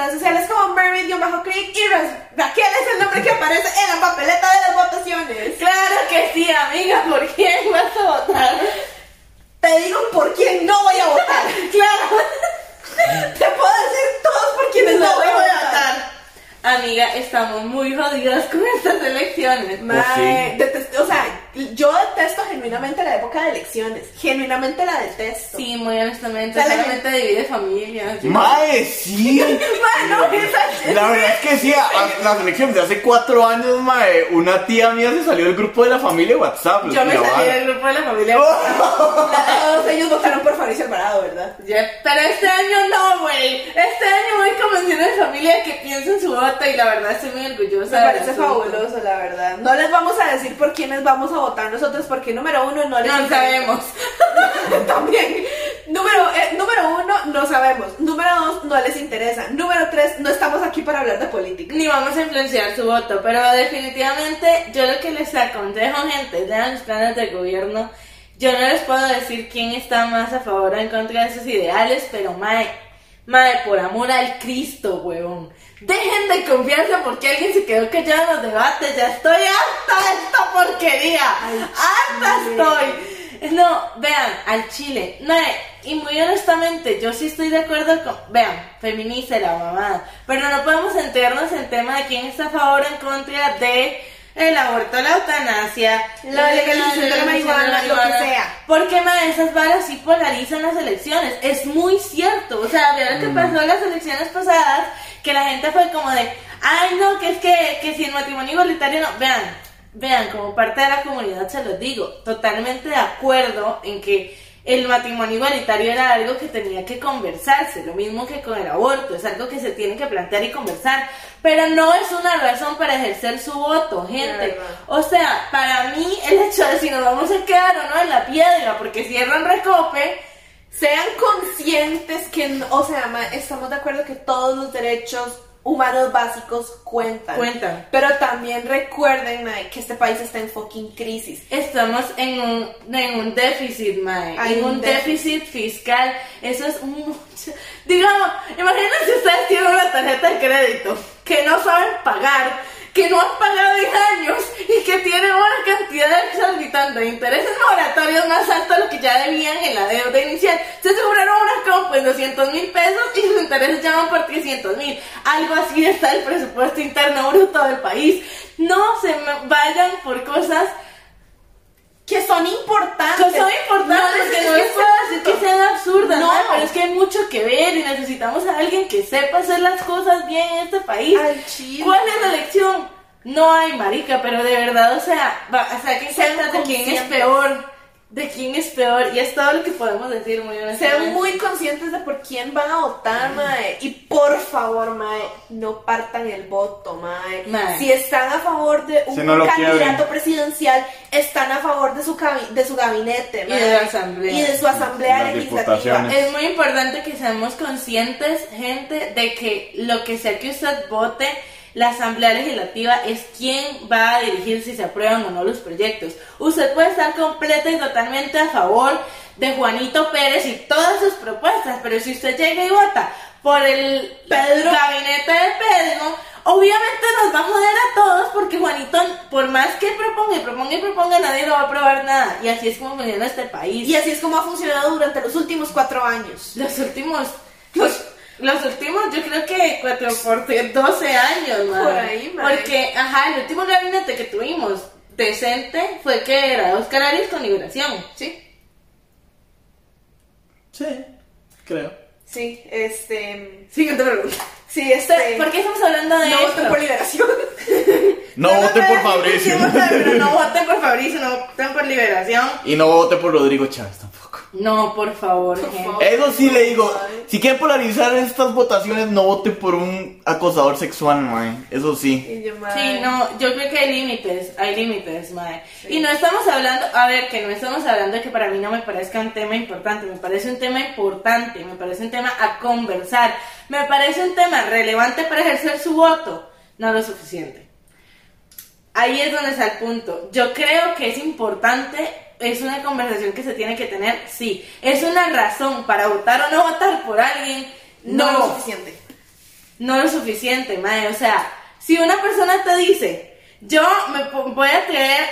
Redes sociales como Mermaid-Creek y Ra- Raquel es el nombre que aparece en la papeleta de las votaciones. Claro que sí, amiga, ¿por quién vas a votar? Te digo por quién no voy a votar. Claro. Te puedo decir todos por quienes no voy a votar. Amiga, estamos muy jodidas con estas elecciones. Mae, o sea, yo detesto genuinamente la época de elecciones. Genuinamente la detesto. Sí, muy honestamente, O sea, solamente divide familias. Mae, sí. Mano, esa- La verdad es que sí, a, a las elecciones de hace cuatro años, mae, una tía mía se salió del grupo de la familia de WhatsApp. Yo me salí del grupo de la familia. Todos ellos votaron por Fabricio Alvarado, ¿verdad? Ya, Pero este año no, güey. Este año voy convenciendo a mi familia que piense en su voto y la verdad estoy muy orgullosa. Me parece fabuloso, la verdad. No les vamos a decir por quiénes vamos a votar nosotros, porque número uno no les No sabemos. También. Número, eh, número uno, no sabemos. Número dos, no les interesa. Número tres, no estamos aquí para hablar de política. Ni vamos a influenciar su voto, pero definitivamente yo lo que les aconsejo, gente, lean los planes del gobierno. Yo no les puedo decir quién está más a favor o en contra de sus ideales, pero mae, mae, por amor al Cristo, huevón. Dejen de confiarse porque alguien se quedó callado en los debates. Ya estoy harta de esta porquería. harta estoy. No, vean, al Chile. Mae, y muy honestamente, yo sí estoy de acuerdo con. Vean, feminista la mamada. Pero no podemos centrarnos en tema de quién está a favor o en contra de el aborto, la eutanasia, La legalización de la marihuana, lo que sea. Porque mae, esas varas sí polarizan las elecciones. Es muy cierto. O sea, vean lo que pasó en las elecciones pasadas, que la gente fue como de, ay no, que es que, que si el matrimonio igualitario no. Vean, vean, como parte de la comunidad se los digo, totalmente de acuerdo en que el matrimonio igualitario era algo que tenía que conversarse, lo mismo que con el aborto, es algo que se tiene que plantear y conversar, pero no es una razón para ejercer su voto, gente. O sea, para mí el hecho de si nos vamos a quedar o no en la piedra porque cierran recope, Sean conscientes que, o sea, ma, estamos de acuerdo que todos los derechos humanos básicos cuentan. Cuentan. Pero también recuerden, ma, que este país está en fucking crisis. estamos en un, en un déficit, mae. Hay en un déficit fiscal. Eso es mucho. Digamos, imagínense si ustedes tienen una tarjeta de crédito que no saben pagar, que no han pagado en años y que tienen una cantidad exorbitante de intereses moratorios más altos de lo que ya debían en la deuda inicial. Ustedes compraron una compu en 200 mil pesos y sus intereses ya van por 300 mil. Algo así está el presupuesto interno bruto del país. No se vayan por cosas Que son importantes. que son importantes, No que no les puedo decir que sean absurdas, No. ¿no? pero es que hay mucho que ver y necesitamos a alguien que sepa hacer las cosas bien en este país. Al chile. ¿Cuál es la elección? No hay, marica, pero de verdad, o sea, va, o sea, que Sean de quién es peor, de quién es peor, y es todo lo que podemos decir muy honestamente. Sean muy conscientes de por quién van a votar, mae. Y por favor, mae, no partan el voto, mae. Mae. Si están a favor de un Si no lo candidato presidencial, están a favor de su, cabi- de su gabinete, Y mae. de la asamblea. Y de su asamblea Las legislativa. Es muy importante que seamos conscientes, gente, de que lo que sea que usted vote, la Asamblea Legislativa es quien va a dirigir si se aprueban o no los proyectos. Usted puede estar completa y totalmente a favor de Juanito Pérez y todas sus propuestas, pero si usted llega y vota por el Pedro. gabinete de Pedro, obviamente nos va a joder a todos porque Juanito, por más que proponga y proponga y proponga, nadie lo va a aprobar nada. Y así es como funciona este país. Y así es como ha funcionado durante los últimos cuatro años. Los últimos, los, los últimos, yo creo que 4 por 12 años, madre. Por ahí, madre. Porque, ajá, el último gabinete que tuvimos decente fue que era Oscar Arias con liberación. Sí. Sí, creo. Sí, este. Siguiente pregunta. Sí, este. ¿Por qué estamos hablando de No esto? voten por liberación. No Yo voten por Fabricio. no voten por Fabricio, no voten por Liberación. Y no voten por Rodrigo Chávez. No, por favor, Por gente. favor. Eso sí le digo, si quieren polarizar estas votaciones, no voten por un acosador sexual, mae. Eso sí. Yo. Sí, no, yo creo que hay límites, hay límites, mae. Y no estamos hablando, a ver, que no estamos hablando de que para mí no me parezca un tema importante, me parece un tema importante, me parece un tema a conversar, me parece un tema relevante para ejercer su voto, no lo suficiente. Ahí es donde está el punto. Yo creo que es importante, es una conversación que se tiene que tener, sí. Es una razón para votar o no votar por alguien, No no, lo suficiente. no lo suficiente, madre. O sea, si una persona te dice, yo me voy a traer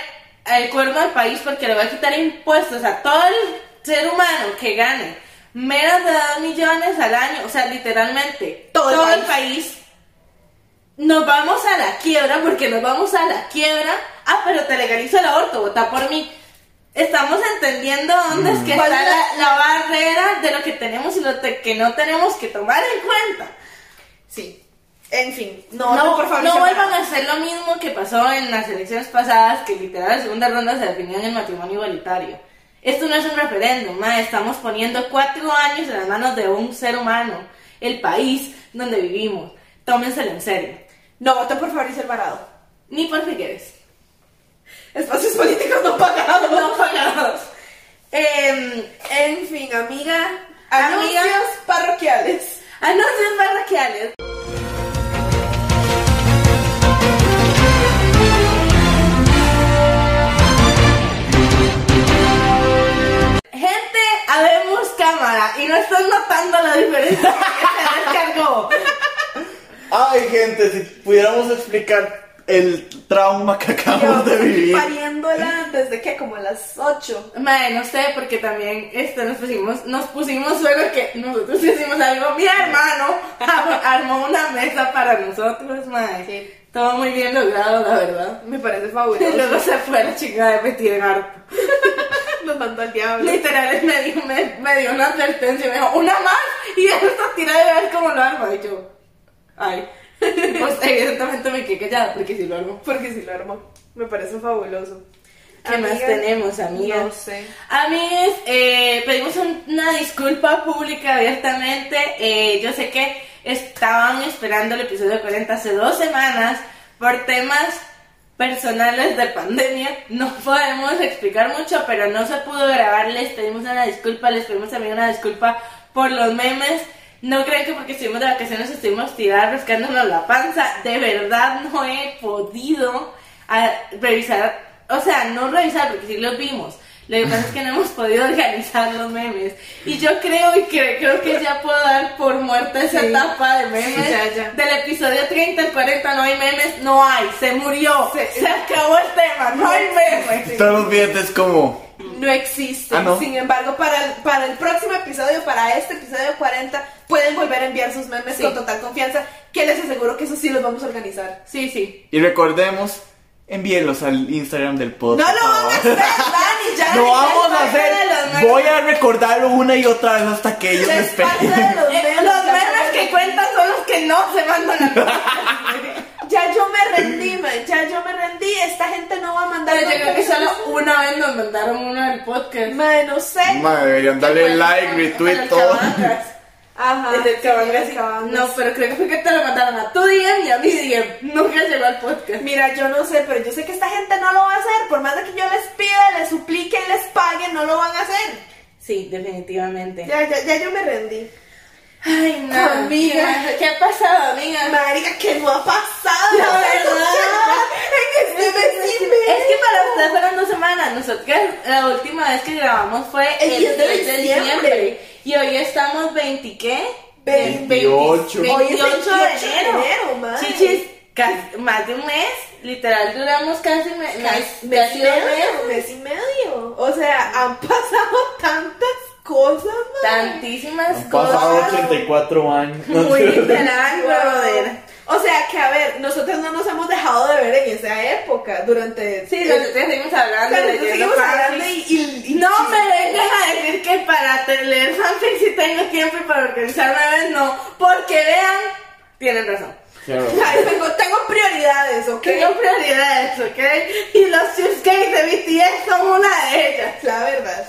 el cuerno al país porque le voy a quitar impuestos a todo el ser humano que gane menos de 2 millones al año, o sea, literalmente Todo todo, el el país. Nos vamos a la quiebra porque nos vamos a la quiebra. Ah, pero te legalizo el aborto, vota por mí. Estamos entendiendo dónde es que ¿Cuál está es la, la barrera de lo que tenemos y lo te- que no tenemos que tomar en cuenta. Sí. En fin, no, No, no, por favor. no vuelvan a hacer lo mismo que pasó en las elecciones pasadas, que literal la segunda ronda se definió en el matrimonio igualitario. Esto no es un referéndum, ma, estamos poniendo cuatro años en las manos de un ser humano, el país donde vivimos. Tómenselo en serio. No, voten por Fabricio Alvarado. Ni por Figueres. Espacios políticos no pagados. No pagados. Em, en fin, amiga. Amiga. Anuncios parroquiales. Anuncios parroquiales. Gente, habemos cámara y no estás notando la diferencia que se descargó. Ay, gente, si pudiéramos explicar el trauma que acabamos de vivir. pariéndola desde que como las 8. Mae, no sé, porque también este, nos pusimos, nos pusimos luego que nosotros hicimos algo. Mi hermano armó una mesa para nosotros, mae. Sí. Todo muy bien logrado, la verdad. Me parece Y fabuloso. luego se fue la chica de Betty de Garto. Nos mandó al diablo. Literal, me dio, me, me dio una advertencia me dijo, una más. Y eso está tirada de ver cómo lo arma. Y yo, ay. Pues evidentemente me quedé callada porque si lo armo. Porque si lo armó. Me parece fabuloso. ¿Qué más Amiga, tenemos, amigas? No sé. Amigues, eh, pedimos un- una disculpa pública abiertamente. Eh, yo sé que estaban esperando el episodio 40 hace dos semanas por temas personales de pandemia. No podemos explicar mucho, pero no se pudo grabar. Les pedimos una disculpa, les pedimos también una disculpa por los memes. No creen que porque estuvimos de vacaciones estuvimos tiradas rascándonos la panza. De verdad no he podido a- revisar, o sea, no revisar porque sí los vimos. Lo que pasa es que no hemos podido organizar los memes. Y yo creo y que, creo que ya puedo dar por muerta esa Sí. etapa de memes. Sí, ya, ya. Del episodio 30 al 40 no hay memes, no hay, se murió, Se- se, acabó el tema, no hay memes. Todos los billetes como... No existe. Ah, ¿no? Sin embargo, para el, para el próximo episodio, para este episodio 40, pueden volver a enviar sus memes Sí. con total confianza, que les aseguro que eso sí los vamos a organizar. Sí, sí. Y recordemos, envíenlos al Instagram del podcast. No lo van a hacer, Dani, ya. Lo ya vamos a hacer. Voy a recordarlo una y otra vez hasta que ellos me Es parte de esperen. los Eh, memes. los memes que cuentan son los que no se mandan a Ya yo me rendí, man. Ya yo me rendí. Esta gente no va a mandar. Pero yo creo que solo una vez nos mandaron uno del podcast. Man, no sé. Madre, deberían darle like, retweet, todo. Ajá. El del sí. No, pero creo que fue que te lo mandaron a tu DM y a mi DM. Nunca llegó al podcast. Mira, yo no sé, pero yo sé que esta gente no lo va a hacer. Por más de que yo les pida, les suplique y les pague, no lo van a hacer. Sí, definitivamente. Ya, ya, ya yo me rendí. Ay, no. Amiga. ¿Qué, qué ha pasado, amiga? Marica, que no ha pasado. La verdad. En este mes y medio. Es que para ustedes fueron dos semanas. Nosotros la última vez que grabamos fue El 10 de 10 diciembre. Y hoy estamos 20, ¿qué? 28. 28 Hoy es de 28 de enero. enero, madre. Chichis, casi- más de un mes. Literal, duramos casi me- mes, mes casi y dos medio, mes y medio. O sea, han pasado tantas cosas, man. Tantísimas Han pasado cosas. 84 años. Muy literal, brother. O sea, que a ver, nosotros no nos hemos dejado de ver en esa época, durante... Sí, nosotros seguimos hablando, Pero seguimos hablando y, y- y- No me vengas a decir que para leer camping sí tengo tiempo y para organizarme a veces no. Porque vean, tienen razón. Claro. Ay, tengo, tengo prioridades, ¿ok? Tengo prioridades, ¿ok? Y los cheesecakes de BTS son una de ellas. La verdad.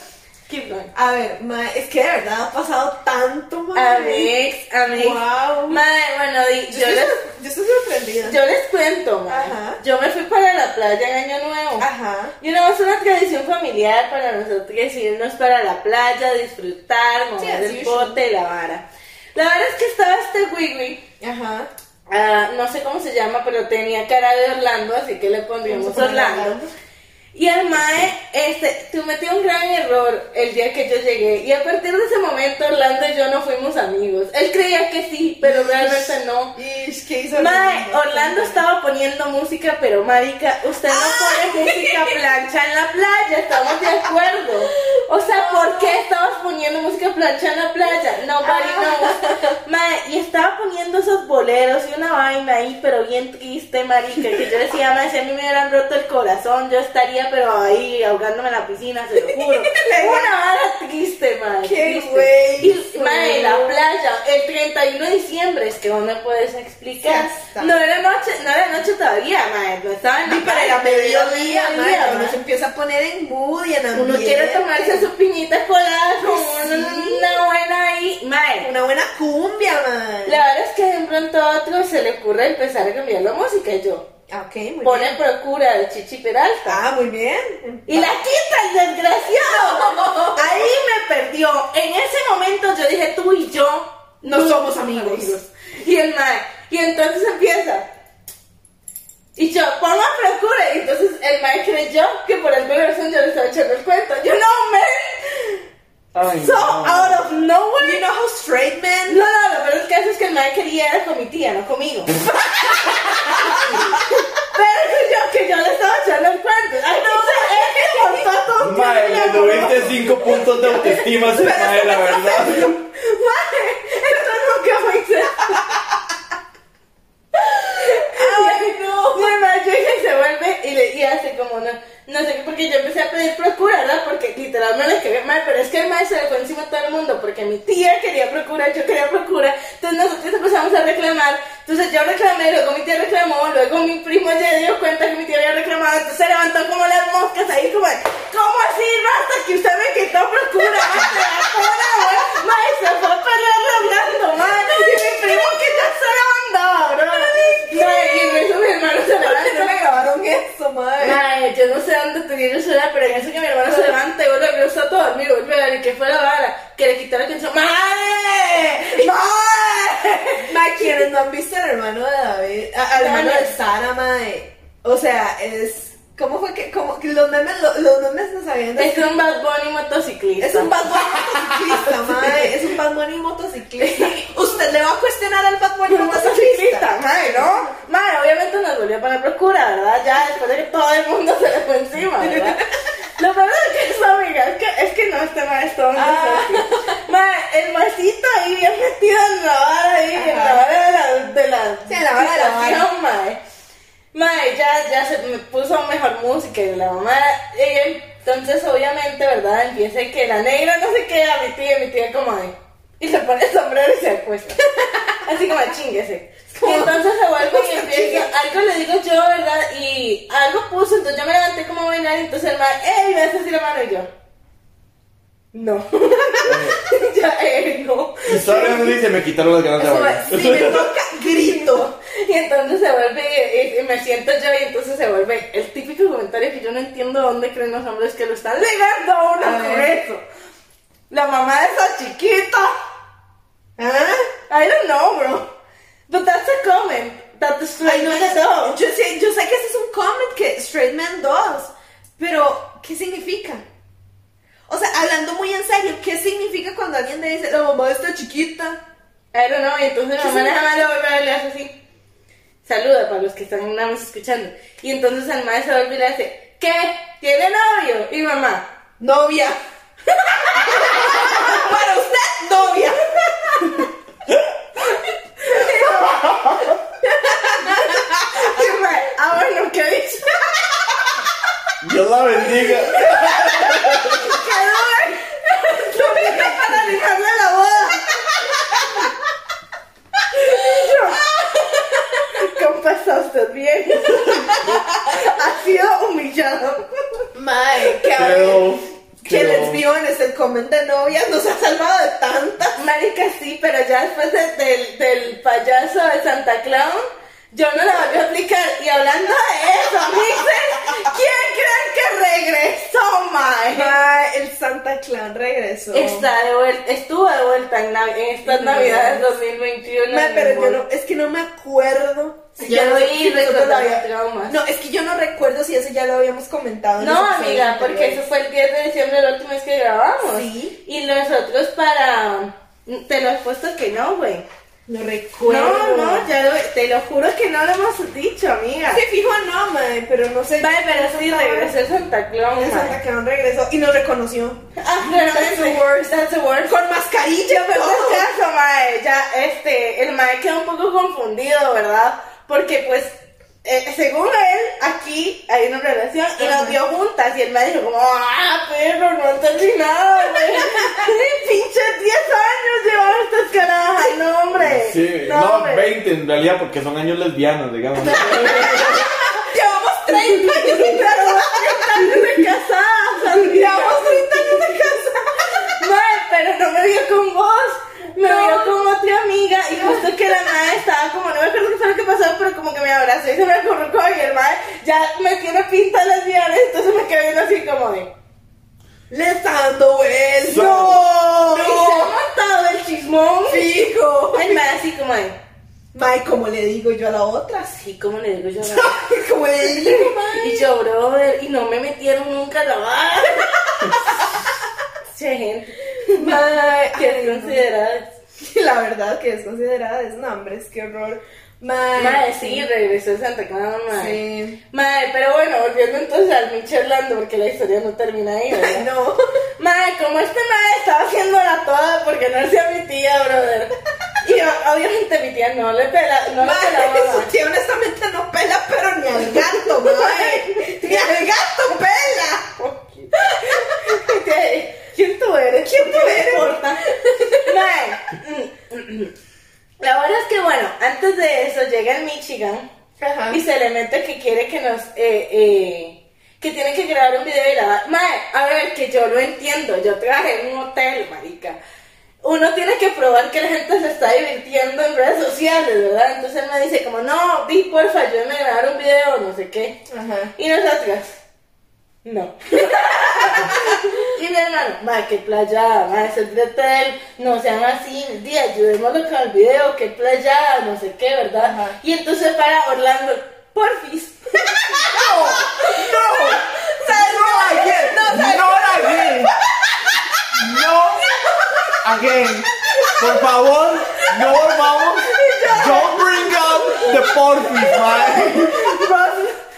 Keep going. A ver, ma, es que de verdad ha pasado tanto, ma. Amix, amix. Wow. Madre, bueno, Yo, yo, estoy, les, yo estoy sorprendida. yo les cuento, madre. Ajá. Yo me fui para la playa en Año Nuevo. Ajá. Y una es una tradición familiar para nosotros irnos para la playa, disfrutar, mover el bote, la vara. La verdad es que estaba este Wiwi, Ajá. ah, no sé cómo se llama, pero tenía cara de Orlando, así que le pondríamos a. Orlando. Y el Mae, este, cometió un gran error el día que yo llegué. Y a partir de ese momento, Orlando y yo no fuimos amigos. Él creía que sí, pero realmente no. Ish, ¿qué hizo Mae, Orlando estaba poniendo música, pero marica, usted no pone música plancha en la playa, estamos de acuerdo. O sea, ¿por qué estabas poniendo música plancha en la playa? Nobody knows. Mae, y estaba poniendo esos boleros y una vaina ahí, pero bien triste, marica, que yo decía, mae, si a mí me hubieran roto el corazón, yo estaría, pero ahí, ahogándome en la piscina, se lo juro. Una vara triste, mae. Qué güey, Y, mae, la playa, el 31 de diciembre, es que vos me puedes explicar. Ya. No era noche, no era noche todavía, mae, no estaba pero playa, era mediodía, ma, mediodía, uno se empieza a poner en mood y en ambiente. Uno quiere tomarse su piñita colada con una, Sí. una buena ahí, mae. Una buena cumbia, man. La verdad es que de un pronto a otro se le ocurre empezar a cambiar la música y yo. Ah, Ok, muy Pone bien. procura de Chichi Peralta. Ah, muy bien. Y la quita el desgraciado. Ahí me perdió. En ese momento yo dije, tú y yo No somos amigos. Y el mae, y entonces empieza. Y yo, ponga procura. Y entonces el mae creyó que por alguna razón yo le estaba echando el cuento. Yo, no, man. Ay, So, no. out of nowhere. You know how straight men No, no, lo peor es que eso es que el mae quería era con mi tía, no conmigo. Pero que yo, que yo le estaba echando el cuento. Ay, no, es que montó todo Mae, le tuviste 5 puntos de autoestima a ese mae, la verdad. Mae, esto nunca fue. Ay, no. Mi mamá llega y se vuelve y, le, y hace como no, no sé qué, porque yo empecé a pedir procura, ¿verdad? Porque literal me le quedé mal, pero es que el maestro se le fue encima a todo el mundo, porque mi tía quería procura, yo quería procura, entonces nosotros empezamos a reclamar, entonces yo reclamé, luego mi tía reclamó, luego mi primo ya dio cuenta que mi tía había reclamado, entonces se levantó como las moscas ahí, como, ¿cómo así, basta que usted me quitó procura? Maestra, maestra, fue a pelear hablando, madre, y mi primo que ya se la mandaba, bro. Y en eso mi hermano se ¿Por qué no levanta. le grabaron eso, madre? Mae, yo no sé dónde tenía el celular, pero en eso que mi hermano se levanta y vuelve a está todo dormido, vuelve a ver, ¿y qué fue la vara? Que le quitó la canción. ¡Mae! ¡Mae! Ma, quienes no han visto al hermano de David, a- al hermano de Dale. Sara, mae. O sea, es. ¿Cómo fue que.? Como que los memes, lo- los memes no sabían Es un Bad Bunny motociclista. Es un Bad Bunny motociclista, mae. Es un Bad Bunny motociclista. ¿Usted le va a cuestionar al Bad Bunny Un motociclista, mae, ¿no? Mae, obviamente nos volvió a poner procura, ¿verdad? Ya después de que todo el mundo se le fue encima, ¿verdad? Lo peor es que eso, amiga, es que, es que no, este mae es Ah. Mae, el maecito ahí bien metido en la vara ahí, en la Ajá. vara de la... De la Sí, en la vara de la vara. Mae. Mae, ya, ya se me puso mejor música y la mamá, ella, entonces obviamente, ¿verdad? Empieza que la negra no se queda a mi tía, mi tía como de... Y se pone el sombrero y se acuesta. Así como chinguese. Y entonces se vuelve y empieza, algo le digo yo, ¿verdad? Y algo puso, entonces yo me levanté como a bailar y entonces el man, ¡ey! Me hace así la mano y yo. No. ya, eh, no. Y solo me dice, me quitaron las ganas de es, si me toca, grito. Y entonces se vuelve, y, y me siento yo y entonces se vuelve el típico comentario que yo no entiendo dónde creen los hombres que lo están ligando a uno ver. eso. La mamá de esa chiquita. ¿Ah? I don't know, bro. But that's a comment that the straight no, man yo, does. yo sé, yo sé que ese es un comment que Straight Man does, pero ¿qué significa? O sea, hablando muy en serio, ¿qué significa cuando alguien le dice, la mamá está chiquita? I don't know, y entonces ¿Qué mamá le vuelve a le hace así. Saluda para los que están nada más escuchando. Y entonces el maestro vuelve y le hace, ¿qué? ¿Tiene novio? Y mamá, Novia. Para usted, novia. ah bueno, ¿qué dice? Dios la bendiga. para alejarle la boda. Compa, usted bien. ha sido humillado. Mae, cabrón. Que les vio en el comen de novias nos ha salvado de tantas. Marica, sí, pero ya después del, del payaso de Santa Claus, yo no la voy a aplicar. Y hablando de eso, dicen, ¿quién creen que regresó, Mae? Santa Clan regresó. Está de vuelta, estuvo de vuelta en, Nav- en estas navidades 2021. Mae, pero yo no, es que no me acuerdo. si Yo ya lo lo- vi traumas. No, es que yo no recuerdo si eso ya lo habíamos comentado. en No, amiga, porque eso fue el 10 de diciembre, el último mes que grabamos. Sí. Y nosotros para... Te lo he puesto que no, güey. No recuerdo. No, no, ya lo- te lo juro que no lo hemos dicho, amiga. Sí, fijo no, mae, pero no sé. Vale, pero sí regresó el Santa Claus, El Santa. Clan regresó y nos reconoció. Ah, That's the worst. That's the worst. Con mascarilla, pero todo. caso, mae, ya, este, el mae quedó un poco confundido, ¿verdad? Porque, pues, eh, según él, aquí hay una relación y nos dio juntas y el mae dijo como, ah, perro, no entendí nada, güey. Pinches 10 años llevan estas carajas, no, hombre. Sí, no, no, hombre. 20 en realidad, porque son años lesbianos, digamos. Llevamos 30 años de casada. 30 años de casada, Llevamos 30 años de casada. Mae, pero no me vio con vos, me vio con otra amiga y justo que la madre estaba como, no me acuerdo qué fue lo que pasó, pero como que me abrazó y se me acurrucó y el mae ya me tiene pinta lesbiana, entonces me quedé viendo así como de, Le está dando vueltas. ¡No! No. Y se ha matado el chismón. Fijo. El mae así como de, Mae, como le digo yo a la otra. así como le digo yo, Como le digo, mae. y yo, brother, y no me metieron nunca a la barra. Sí, hay gente Mae, que ay, es no. considerada. La verdad que es considerada es nombres, qué horror. Mae. Mae, sí, regresó de Santa Clara, mae. Sí. Mae, pero bueno, volviendo entonces al Michi Orlando, porque la historia no termina ahí, ¿verdad? no. Mae, como este mae estaba haciéndola toda porque no hacía mi tía, brother. Y obviamente mi tía no le pela, no le Mae, pelaba, su mae. tía honestamente no pela, pero ni al gato, mae. Ni al gato pela. ¿Quién tú eres? ¿Quién tú ¿Qué eres? me importa? Mae, la verdad es que bueno, antes de eso llega el Michigan Ajá. y se le mete que quiere que nos eh, eh, que tiene que grabar un video y grabar Mae, a ver que yo lo entiendo yo trabajé en un hotel marica uno tiene que probar que la gente se está divirtiendo en redes sociales verdad entonces él me dice como no di porfa ayúdame a grabar un video no sé qué Ajá. y nosotras no y mi hermano, ma, que playa, ma, es el de hotel, no sean así, di, ayudémoslo con el video, que playa, no sé qué, ¿verdad? Ajá. Y entonces para Orlando, porfis. No, no. ¿Sabes No qué? again. No, ¿sabes No again. No again. Por favor, no volvamos. Don't bring up the porfis, man. Ross,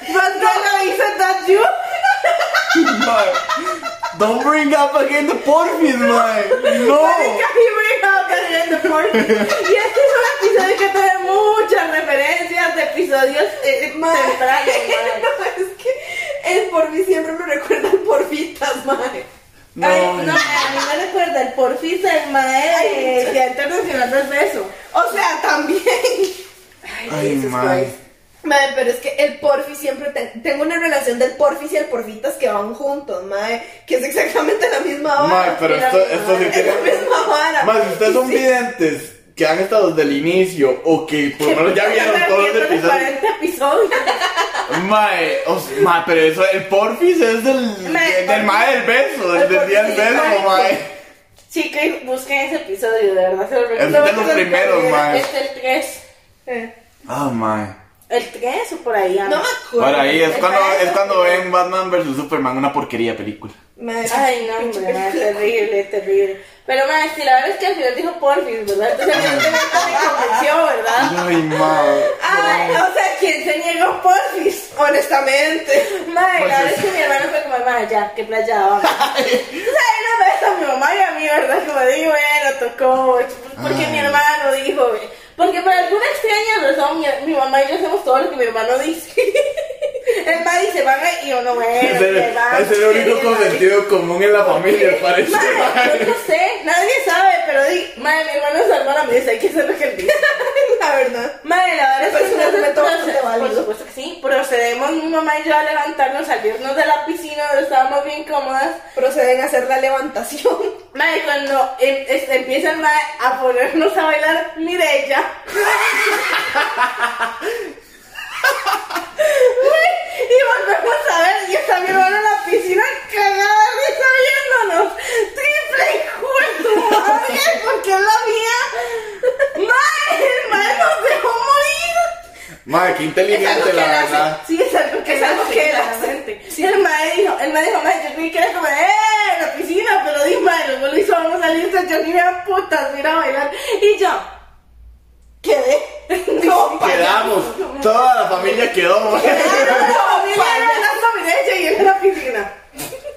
Ross Gala dice that you. Don't bring up again the porfis, man. No. Marica, he bring out that in the porfis. Y este es un episodio que tiene muchas referencias de episodios eh, Mae. tempranos, mae. No, es que el por mí siempre me recuerda al porfitas, mae. No. Ay, no, a mí me recuerda el porfis del mae de Día Internacional del Beso. O sea, también. Ay, Jesus Mae, pero es que el porfi siempre ten- tengo una relación del porfis y el porfitas que van juntos, mae, que es exactamente la misma vara. Mae, pero esto, esto sí es tiene. la misma vara. Más, si ustedes son videntes que han estado desde el inicio o que por lo menos ya vieron todos los episodios. 40 episodios. Mae, o sea, mae, pero eso, el porfis es del, Mae, de- del mae del beso, el del, día del beso, mae. Chicas, busquen ese episodio, de verdad se lo Es de recomiendo. los primeros, mae. Es el 3. Eh, Ah, mae. El 3 o por ahí. no me anda. acuerdo. Por ahí es cuando, es es cuando ven Batman vs Superman, una porquería película. Mae, Ay, no, hombre, mae, terrible, terrible. Pero, mae, si la verdad es que al final dijo porfis, ¿verdad? Entonces, evidentemente me convenció, ¿verdad? Ay, mae. Ay, o sea, ¿quién se niega a porfis? Honestamente. Pues la verdad es- es que mi hermano fue como, mae, ya, qué playa. Entonces ahí nos ves a mi mamá y a mí, ¿verdad? Como digo, bueno, tocó, porque mi Ay. hermano dijo, porque por alguna extraña razón mi, mi mamá y yo hacemos todo lo que mi hermano dice. El mae dice, van y el, que vamos, es el único que con vamos. sentido común en la familia, parece. Yo no sé, nadie sabe, pero di, mae, mi hermano Salvador me dice, hay que hacer lo que él dice. La verdad. Madre, la verdad es que bastante proce- válido. Por supuesto que sí. Procedemos mi mamá y yo a levantarnos, salirnos de la piscina donde estábamos bien cómodas. Proceden a hacer la levantación. Madre, cuando em- es- empiezan madre, a ponernos a bailar Y volvemos a ver y está mi hermano en la piscina cagada risa viéndonos. Triple hijo de tu madre, porque es la mía. Madre, el madre nos dejó morir. Madre, qué inteligente, la verdad. Sí, es algo que Es algo que él hace. Sí, el mae dijo, el mae dijo, mae, yo creí que era como, eh, en la piscina, pero di, luego lo hizo, vamos a salirse, yo ni a putas, mira a bailar. Y yo, quedé. No, Quedamos. Toda la familia quedó, madre. No, mira, bailando a mi derecha y él en la piscina.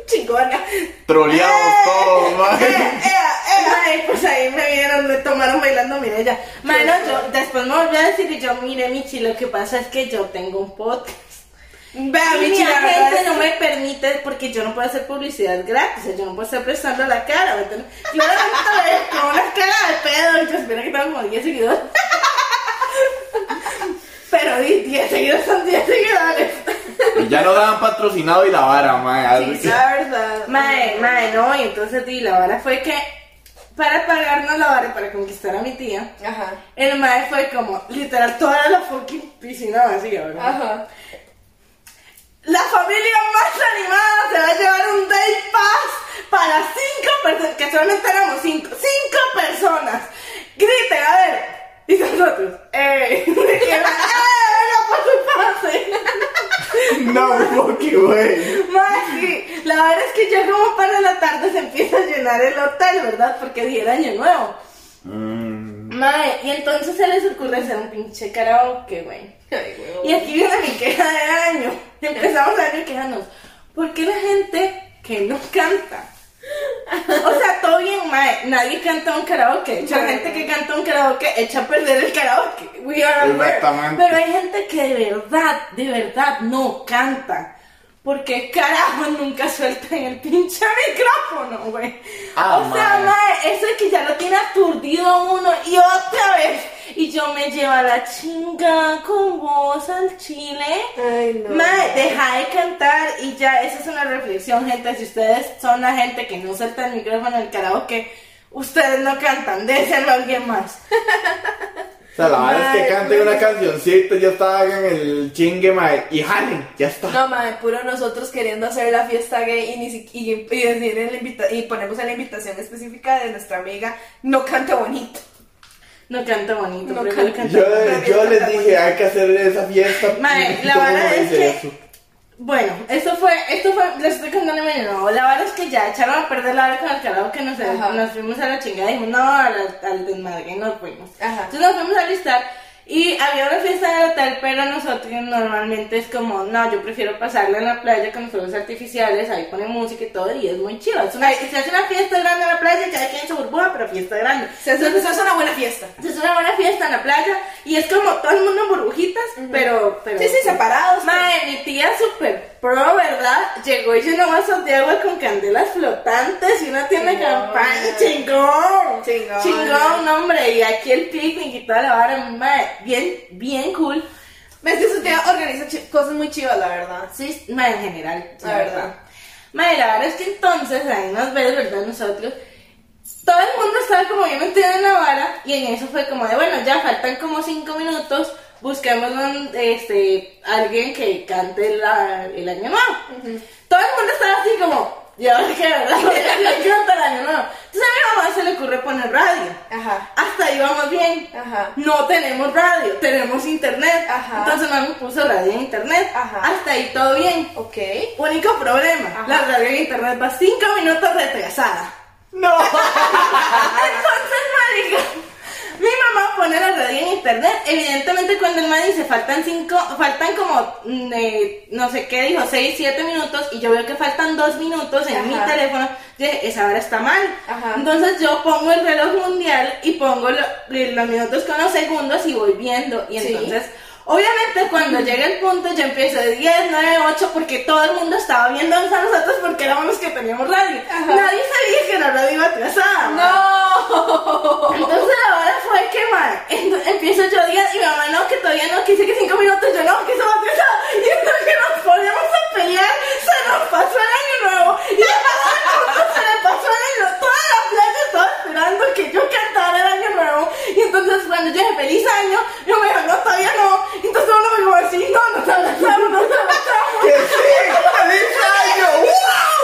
Chingona. Troleados todos, Eh, madre. eh, eh, mae, pues ahí me vieron, me tomaron bailando Mirella. Bueno, yo después me volví a decir y yo, mire, Michi, lo que pasa es que yo tengo un podcast. Vea, Y mi agente no me permite porque yo no puedo hacer publicidad gratis, o sea, yo no puedo estar prestando la cara, ¿me entiendes? Claramente con una cara de pedo, y yo espero que tengo como 10 seguidores. Pero di, 10 seguidores son 10 seguidores. Y ya no daban patrocinado y la vara, algo así. La verdad. Mae, mae, no, y entonces di, la vara fue que para pagarnos la vara y para conquistar a mi tía, Ajá. el mae fue como literal toda la fucking piscina vacía, ¿verdad? Ajá. La familia más animada se va a llevar un day pass para cinco personas, que solamente éramos cinco, cinco personas. Griten, a ver. Y nosotros, eh, eh, por su pase. No, fucking güey. Más sí, la verdad es que ya como para la tarde se empieza a llenar el hotel, ¿verdad? Porque día era año nuevo. Mm, Mae, y entonces se les ocurre hacer un pinche karaoke, güey. Y aquí viene mi queja del año. Empezamos el año quejarnos. ¿Por qué la gente que no canta? O sea, todo bien, mae. Nadie canta un karaoke. De hecho, la gente que canta un karaoke echa a perder el karaoke. We are. Pero hay gente que de verdad, de verdad no canta. Porque carajo nunca sueltan el pinche micrófono, güey. Ah, o sea, mae. mae, eso es que ya lo tiene aturdido uno y otra vez. Y yo me llevo a la chinga con vos al chile. Ay, no. Mae, deja de cantar y ya, esa es una reflexión, gente. Si ustedes son la gente que no suelta el micrófono en el karaoke, ustedes no cantan, déselo a alguien más. O sea, la verdad es que canten una cancioncita, ya está, hagan el chingue, madre. Y jalen, ya está. No, madre, puro nosotros queriendo hacer la fiesta gay y, ni si- y, y decir en la invita- y ponemos en la invitación específica de nuestra amiga, no canta bonito. No canta bonito, No canta. cantar. Yo, yo les dije, hay que hacer esa fiesta. Mae, la verdad es que- eso. Bueno, esto fue, esto fue, les estoy contando mi año nuevo. La verdad es que ya echaron a perder la hora con el karaoke, nos, Ajá. nos fuimos a la chingada y dijimos, no, a la- al desmadre, y nos fuimos. Ajá. Entonces nos fuimos a listar y había una fiesta en el hotel, pero nosotros normalmente es como, no, yo prefiero pasarla en la playa con los fuegos artificiales, ahí ponen música y todo, y es muy chido. Es una, se hace una fiesta grande en la playa, cada quien en su burbuja, pero fiesta grande. Se hace, se hace una buena fiesta. Se hace una buena fiesta en la playa y es como todo el mundo en burbujitas, pero, pero... Sí, sí, separados. Mae, mi tía super pro, ¿verdad? Llegó y llenó vasos de agua con candelas flotantes y una tienda de campaña. ¡Chingón! Chingón. Chingón, hombre. Y aquí el picnic y toda la vara, mae, bien, bien cool. Ves que su tía organiza cosas muy chivas, la verdad. Sí, mae, en general, la La verdad. verdad. Mae, la verdad es que entonces, ahí nos ves, ¿verdad? Nosotros, todo el mundo estaba como bien metido en la vara y en eso fue como de, bueno, ya faltan como cinco minutos, busquemos un, este, alguien que cante la- el año nuevo. Todo el mundo estaba así como, ¿y ahora qué, verdad? ¿Quién canta el año nuevo? Entonces a mi mamá se le ocurre poner radio. Ajá. Hasta ahí vamos bien. Ajá. No tenemos radio, tenemos internet. Ajá. Entonces mami puso radio en internet. Ajá. Hasta ahí todo bien. Ok. Único problema, Ajá. la radio en internet va 5 minutos retrasada. No. Entonces, marica, mi mamá pone la radio en internet. Evidentemente, cuando el man dice faltan cinco, faltan como, mm, eh, no sé qué dijo, 6, 7 minutos, y yo veo que faltan 2 minutos en mi teléfono, dije, esa hora está mal. Ajá. Entonces, yo pongo el reloj mundial y pongo lo- los minutos con los segundos y voy viendo. Y Sí. Obviamente cuando llega el punto yo empiezo de 10, 9, 8 porque todo el mundo estaba viendo a nosotros porque éramos los que teníamos radio. Ajá. Nadie sabía que la radio iba atrasada. No. Entonces la hora fue que mal. Entonces, empiezo yo 10 y mi mamá no, que todavía no, que dice que 5 minutos, yo no, que eso va atrasado. Y entonces que nos poníamos a pelear, se nos pasó el año nuevo. Y la pasó se le pasó el año Toda la playa estaba esperando que yo cantara el año nuevo. Y entonces cuando yo dije feliz año, yo me dijo, no, todavía no. Entonces uno me dijo así, no, nos abrazamos, nos abrazamos. ¡Que sí! ¡Feliz año! ¡Wow!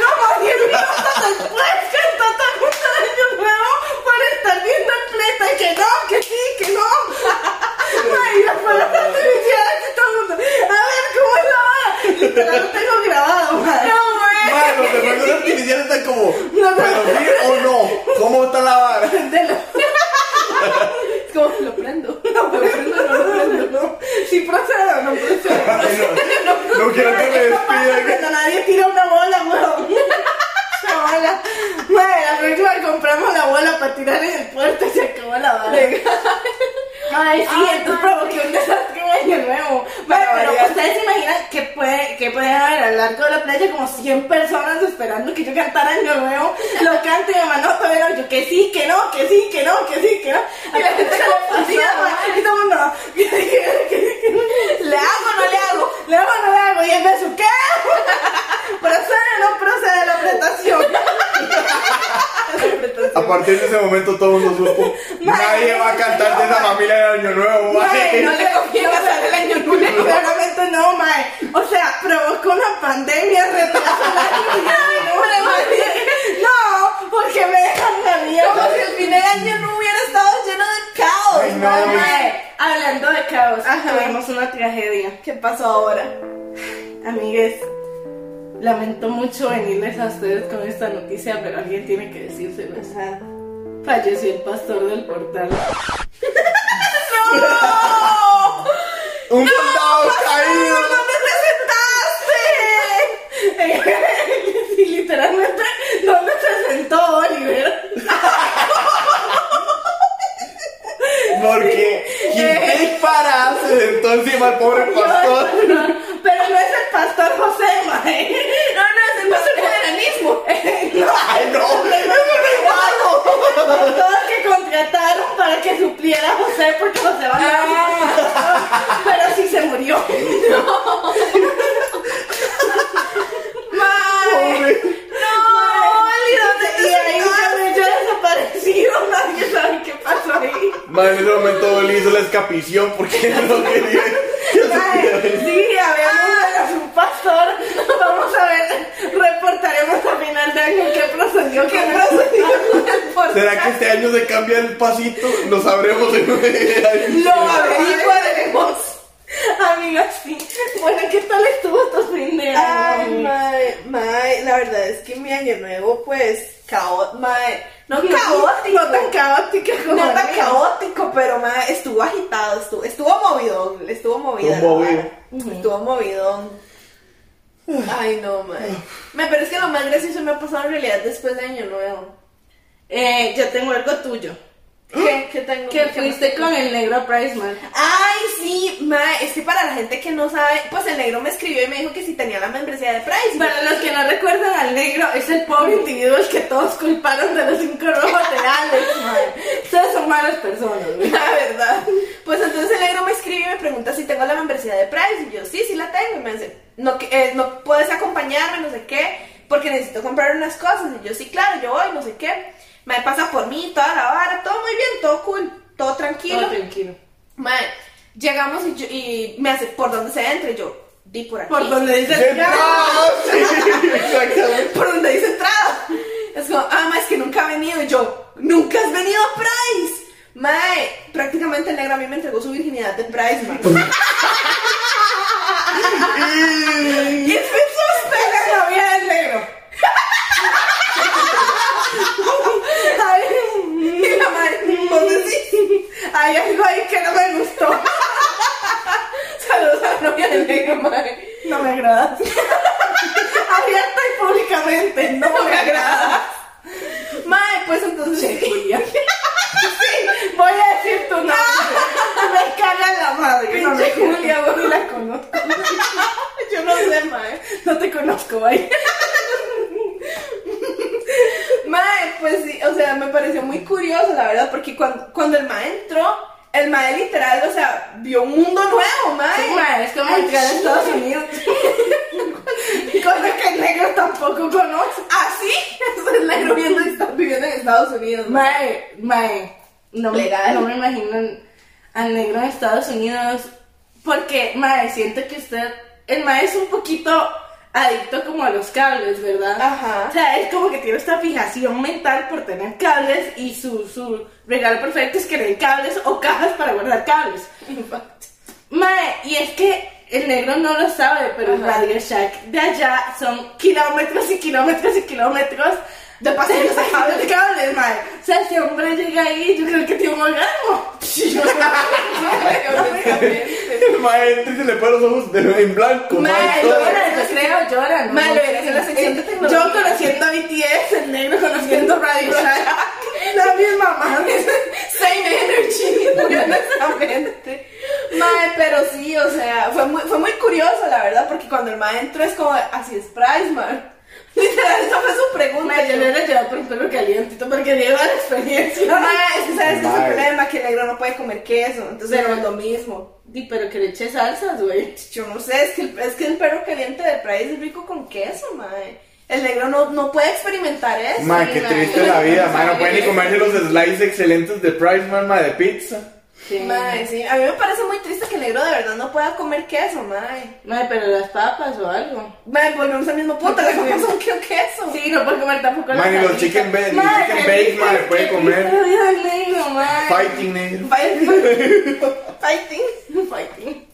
Como 10 minutos después que el año nuevo para estar viendo el pleta, que no, que sí, que no. Ay, todo el mundo. A ver, ¿cómo es la hora? Literal, lo tengo grabado, madre. No, madre. Madre, los artificiales están como, ¿pero sí o no? ¿Cómo está la vara? De la... no, no quiero que me despidan. Cuando nadie tira una bola, weón. Esa bola. Madre, la próxima compramos la bola para tirar en el puerto y se acabó la bala. Ay, sí, Ay, entonces madre. provoqué un desastre en año nuevo. Madre, pero ustedes se imaginan que puede, que puede haber a lo largo de la playa como 100 personas esperando que yo cantara año nuevo. Lo canto y me mandó pero yo que sí, que no, que sí, que no, que sí, que no. Y la gente confundida, Y todo el mundo, que sí, que sí, que no. ¿Le hago o no le hago? Le hago o no le hago y el beso, ¿qué? ¿Procede o no procede la apretación? A partir de ese momento todo el mundo supo. Nadie va a cantar de esa familia de Año Nuevo. Mae, no le confiero el año nuevo. Claramente no, mae. O sea, provocó una pandemia, retrasó el año nuevo. No, porque me dejan la mierda. Como si el fin de año no hubiera estado lleno de caos. Ay, no. mae. Mae, hablando de caos, Ajá. tuvimos una tragedia. ¿Qué pasó ahora? Amigues, lamento mucho venirles a ustedes con esta noticia, pero alguien tiene que decírselos. Falleció el pastor del portal. Un soldado caído. ¿Dónde te sentaste? sí, literalmente, ¿dónde se sentó Oliver? Porque quien dispara se sentó encima del pobre pastor. No, pero no es el pastor José, mae. No, no, es el pastor federalismo. No, Ay, no, no es malo. todos que contrataron para que supliera a José porque José va a Pero sí se murió. Mae. No, Oli, ¿dónde- Y ahí ya ya nadie sabe qué pasó ahí. Man, en ese momento le hizo la escapición porque no quería. Mae, Sí, habíamos un pastor. Vamos a ver, reportaremos a final de año qué procedió, qué procedió con el portal. ¿Será que este año se cambia el pasito? Lo sabremos en un año. Lo averiguaremos. Amiga, sí. Bueno, ¿qué tal estuvo tu fin de año? Ay, mae, mae, la verdad es que mi año nuevo, pues, caótico, mae, no caótico, No tan caótica como no tan caótico, pero mae, estuvo agitado, estuvo, estuvo movido, estuvo movido. Estuvo movido. Estuvo movido. Ay, no, mae. Me pero es que lo más gracioso me ha pasado en realidad después de año nuevo. Eh, yo tengo algo tuyo. ¿Qué, qué tengo? Que ¿Qué fuiste con el negro Priceman. Ay, sí, mae, es que para la gente que no sabe, pues el negro me escribió y me dijo que si tenía la membresía de Price. Para los que no recuerdan al negro, es el pobre individuo al que todos culparon de los cinco rojos de Alex. Ustedes son malas personas. La verdad. Pues entonces el negro me escribe y me pregunta si tengo la membresía de Price. Y yo, sí, sí la tengo. Y me dice, no, que- eh, no puedes acompañarme, no sé qué, porque necesito comprar unas cosas. Y yo, sí, claro, yo voy, no sé qué. Me pasa por mí, toda la vara, todo muy bien, todo cool, todo tranquilo. Todo tranquilo. Mae, llegamos y, yo- y me hace, ¿por dónde se entra? Y yo, di por aquí. Por donde dice ¡Ah, sí! Exactamente. por donde dice entrada. Es como, ah, ma, es que nunca ha venido. Y yo, nunca has venido a Price. Mae, prácticamente el negro a mí me entregó su virginidad de Price, man. Y es que usted la novia del negro. Ay, Y la madre, ¿vos decís? hay algo ahí que no me gustó. Saludos a la novia del negro, mae. No me agrada. Abierta y públicamente, no, No me me agrada. Mae, pues entonces. Julia. Sí, voy a decir tu nombre. Me caga la madre. No me Pinche Julia, güey. Ni la conozco. Yo no sé, mae. No te conozco, bye. Mae, pues sí, o sea, me pareció muy curioso, la verdad, porque cuando, cuando el mae entró, el mae literal, o sea, vio un mundo nuevo, mae. Sí, ma, es como entrar a. Estados Unidos. Cosa que el negro tampoco conoce. ¿Ah, sí? Es el negro viendo, está viviendo en Estados Unidos, mae. Mae, mae, no, me- no me imagino al negro en Estados Unidos porque, mae, siento que usted, el mae es un poquito adicto como a los cables, ¿verdad? Ajá. O sea, es como que tiene esta fijación mental por tener cables y su, su regalo perfecto es querer cables o cajas para guardar cables. Mae, y es que el negro no lo sabe, pero el Ajá. Radio Shack de allá son kilómetros y kilómetros y kilómetros De pasillos de cables. cables, mae. O sea, ese hombre llega ahí, yo creo que tiene un orgasmo. El mae entra y se le ponen los ojos de- en blanco. Mae, mae, lo todo. Llora, yo creo, llora. ¿no? Mae, lo verás en la sección de tecnología. Yo conociendo a BTS, el negro conociendo Radio Shack. La misma madre. Same energy, muy honestamente. Mae, pero sí, o sea, fue muy, fue muy curioso, la verdad, porque cuando el mae entró es como, así es Price, man. Literal, esa fue su pregunta. Mae, yo le hubiera llevado por un perro calientito porque lleva la experiencia. Mae, es que sabes que es el problema, que el negro no puede comer queso, entonces no es lo mismo. Di, pero que le eche salsas, güey. Yo no sé, es que el, es que el perro caliente de Price es rico con queso, mae. El negro no, no puede experimentar eso. Mae, qué triste la vida, mae. No pueden ni comerse los slices excelentes de Price, man, de pizza. Sí. Mae, sí, a mí me parece muy triste que el negro de verdad no pueda comer queso, mae. Mae, pero las papas o algo. Mae, volvemos al mismo punto, le comemos un queso. Sí, no puede comer tampoco las Mae, ni los chicken ba- ni chicken bake, mae, puede comer. del negro, mae. Fighting negro. Fighting. Fighting. Fighting.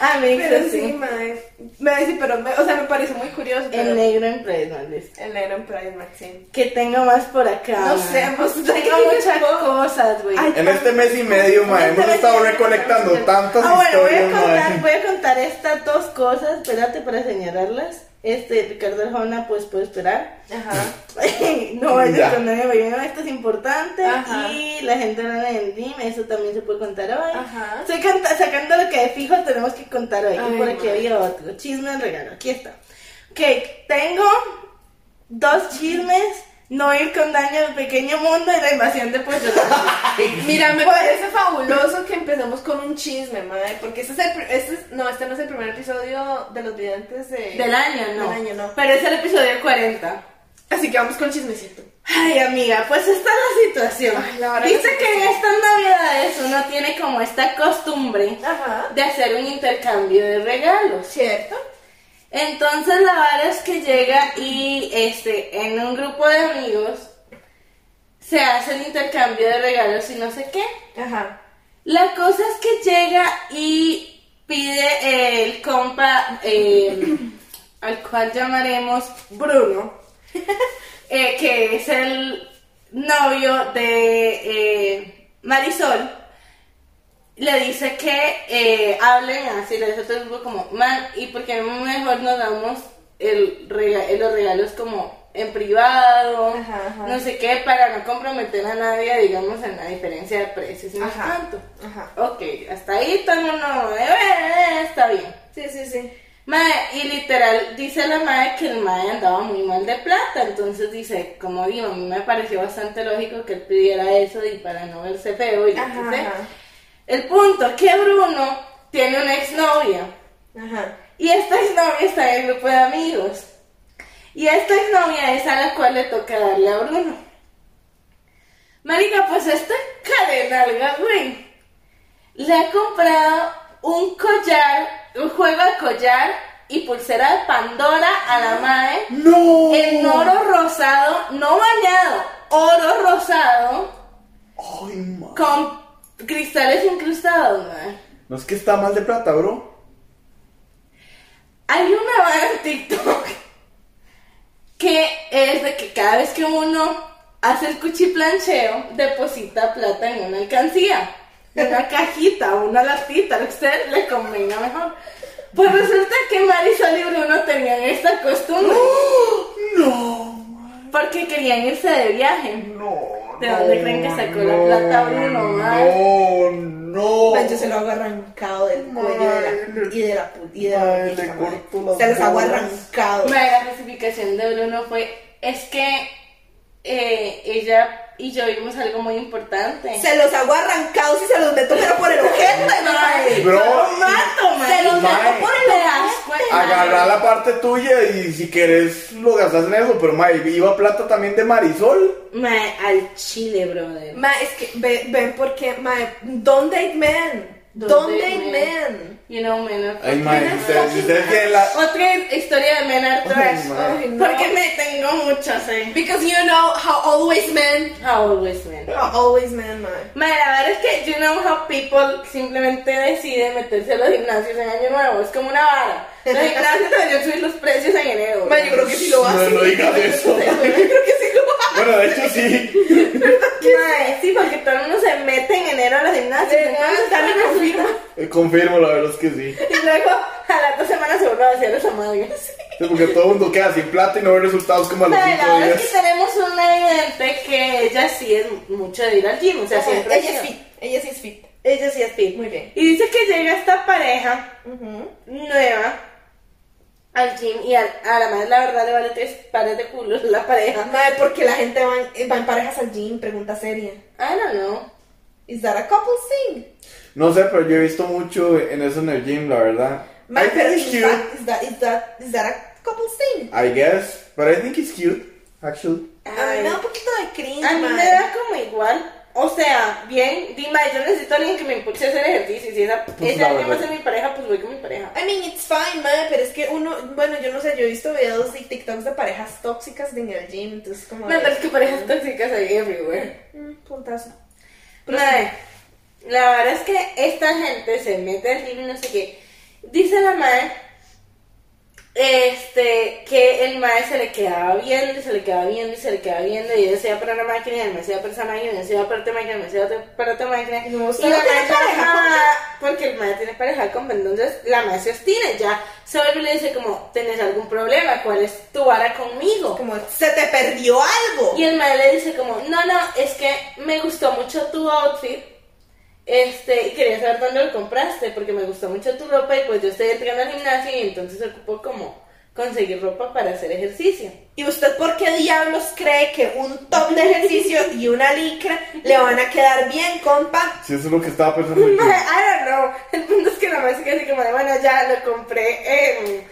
Ah, me Pero dice sí, sí. mae. Me, sí, pero, me- o sea, me parece muy curioso. pero- El negro en Presman, dice. El negro en Pride Max, sí. Que tengo más por acá. No sé, pues, tengo muchas cosas, güey. En este mes y medio, mae, hemos estado recolectando tantas Ah, bueno, voy a contar, voy a contar estas dos cosas, espérate para señalarlas. Este, Ricardo Arjona, pues puede esperar. Ajá. no vayas Ya. con nadie, bueno, esto es importante. Ajá. Y la gente habla en el DIM, eso también se puede contar hoy. Ajá. Estoy canta- sacando lo que de fijo tenemos que contar hoy. Ay, y por aquí madre. había otro. Chisme del regalo, aquí está. Ok, tengo dos chismes. No ir con daño al pequeño mundo y la invasión de Rico. Mira, me parece fabuloso que empecemos con un chisme, madre, porque este es el, este es- no, este no es el primer episodio de los videntes de... Del año, no. Del año, no. Pero es el episodio 40. Así que vamos con chismecito. Ay, amiga, pues esta es la situación. Ay, la Viste que que en estas navidades uno tiene como esta costumbre Ajá. de hacer un intercambio de regalos. ¿Cierto? Entonces la verdad es que llega y este en un grupo de amigos se hace el intercambio de regalos y no sé qué. Ajá. La cosa es que llega y pide el compa eh, al cual llamaremos Bruno, eh, que es el novio de eh, Marisol. Le dice que eh, hablen así, le dice a todo el grupo como, man, ¿y por qué mejor nos damos el rega- los regalos como en privado? Ajá, ajá. No sé qué, para no comprometer a nadie, digamos, en la diferencia de precios. No Ajá. tanto. Ajá. Ok, hasta ahí todo el mundo, eh, eh, está bien. Sí, sí, sí. Mae, y literal dice la madre que el mae andaba muy mal de plata, entonces dice, como digo, a mí me pareció bastante lógico que él pidiera eso y para no verse feo y yo Ajá, qué sé. El punto es que Bruno tiene una exnovia Ajá. y esta exnovia está en el grupo de amigos y esta exnovia es a la cual le toca darle a Bruno. Marica, pues este cadenalga, güey, le ha comprado un collar, un juego de collar y pulsera de Pandora a la madre ¡No! en oro rosado, no bañado, oro rosado Ay, ma. con cristales incrustados, madre. No es que está mal de plata, bro. Hay una vara en TikTok que es de que cada vez que uno hace el cuchiplancheo, deposita plata en una alcancía, una cajita, una latita, lo que usted le convenga mejor. Pues resulta que Marisol y Bruno tenían esta costumbre. No, Porque querían irse de viaje. no. ¿De dónde creen que sacó la plata Bruno? No, no. Man, yo se lo hago arrancado del cuello de la, y de la pu- y de la Ay, le corto Se los hago arrancado. La justificación de Bruno fue, es que eh, ella y yo vimos algo muy importante. Se los hago arrancados y se los meto pero por el ojete, mae. Bro, Lo mato, mae. Se los Mae. meto por el ojete. Agarra la parte tuya y si quieres lo gastas en eso, pero mae, iba plata también de Marisol. Mae, al chile, brother. Ma, es que ve- ven porque, ma, don't date men. Date men. You know, men. Ay, mae, si ustedes, tienen la. Otra historia de men are trash. Ay, no. Porque me tengo muchas, eh. Because you know how always men. Always men. How always men, ma. Mae, la verdad es que you know how people simplemente deciden meterse a los gimnasios en Año Nuevo. Es como una vara. Los gimnasios deberían subir los precios en enero. Ma, yo creo que sí lo No, hacen. no digas eso. Yo creo que sí lo Bueno, de hecho sí. Mae, sí, porque todo el mundo se mete en enero a los gimnasios. Entonces, también resulta. Eh, Confirmo, la verdad es que sí. Y luego, a las dos semanas se vuelve a hacer los amalgas. Sí, porque todo el mundo queda sin plata y no ve resultados como a los Mae, la cinco verdad es que días. tenemos una evidente que ella sí es mucho de ir al gym. O sea, siempre. ella es fit. Ella sí es fit. Ella sí es fit. Muy bien. Y dice que llega esta pareja nueva al gym y a, a la madre la verdad le vale tres pares de culos la pareja. Madre, porque la gente va en, va en parejas al gym, pregunta seria. I don't know. Is that a couple thing? No sé, pero yo he visto mucho en eso en el gym, la verdad. Madre, I pero think is it's that, cute. is, that, is, that, is that a couple thing? I guess, but I think it's cute, actually. A mí me da un Ay, poquito de cringe, a mí me da como igual. O sea, bien, Dima, yo necesito a alguien que me impulse a hacer ejercicio. Si esa, Pues ese la alguien va a ser mi pareja, pues voy con mi pareja. I mean, it's fine, madre, pero es que uno, bueno, yo no sé, yo he visto videos y TikToks de parejas tóxicas en el gym, entonces como... No, pero es que parejas tóxicas hay everywhere. Mm, puntazo. Madre, la verdad es que esta gente se mete al gym y no sé qué. Dice la madre este, que el mae se le quedaba viendo y se le quedaba viendo y se le quedaba viendo y se iba para una máquina y el mae se iba para esa máquina y él iba para otra máquina y se iba para otra máquina Y la no mae tiene pareja, porque el mae tiene pareja con entonces la mae se obstina y ya se vuelve y le dice como ¿tenés algún problema? ¿cuál es tu vara conmigo? Como, se te perdió algo. Y el mae le dice como, no, no, es que me gustó mucho tu outfit, este, y quería saber dónde lo compraste, porque me gustó mucho tu ropa, y pues yo estoy entrando al gimnasio, y entonces ocupo como conseguir ropa para hacer ejercicio. ¿Y usted por qué diablos cree que un top de ejercicio y una licra le van a quedar bien, compa? Si eso es lo que estaba pensando yo. I don't know, el punto es que la mae se queda así como de, bueno, ya lo compré en...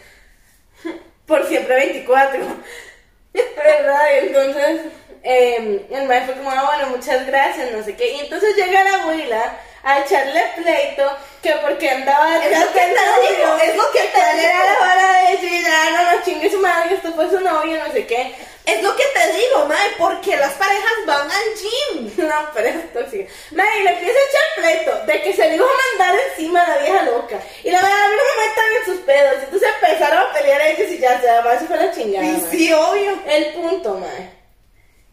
por siempre 24. ¿Verdad? Y entonces eh, el maestro fue como, ah, bueno, muchas gracias, no sé qué. Y entonces llega la abuela a echarle pleito que porque andaba Es lo que te digo, es lo que te cuál era digo. la vara de y ya, no, no, chingue su madre, esto fue su novio, no sé qué. Es lo que te digo, madre, porque las parejas van al gym. No, pero es tóxica. Madre, y le empieza a echar pleito de que se le iba a mandar encima a la vieja loca. Y la verdad, a mí no me metan en sus pedos. Entonces empezaron a pelear ellos y ya se además se fue la chingada. Y sí, obvio. El punto, mae.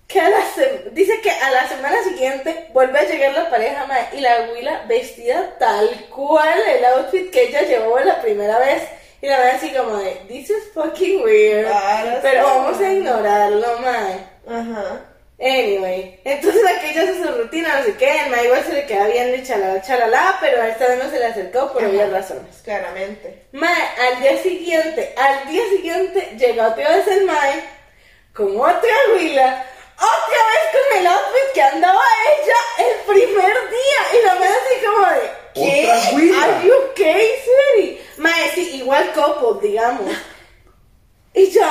Que a la se- dice que a la semana siguiente vuelve a llegar la pareja, mae, y la abuela vestida tal cual el outfit que ella llevó la primera vez. Y la verdad así como de, this is fucking weird. Claro, pero sí. vamos a ignorarlo, mae. Ajá. Anyway, entonces aquella hace su rutina, no sé qué, el mae igual se le queda bien y chalala, chalala, pero a esta vez no se le acercó por Ajá. obvias razones. Claramente. Mae, al día siguiente, al día siguiente llega otra vez el Mae con otra huila, otra vez con el outfit que andaba ella el primer día. Y la Mae así como de, ¿qué? ¿Are you okay, Siri? Mae, sí, igual couple, digamos. Y yo,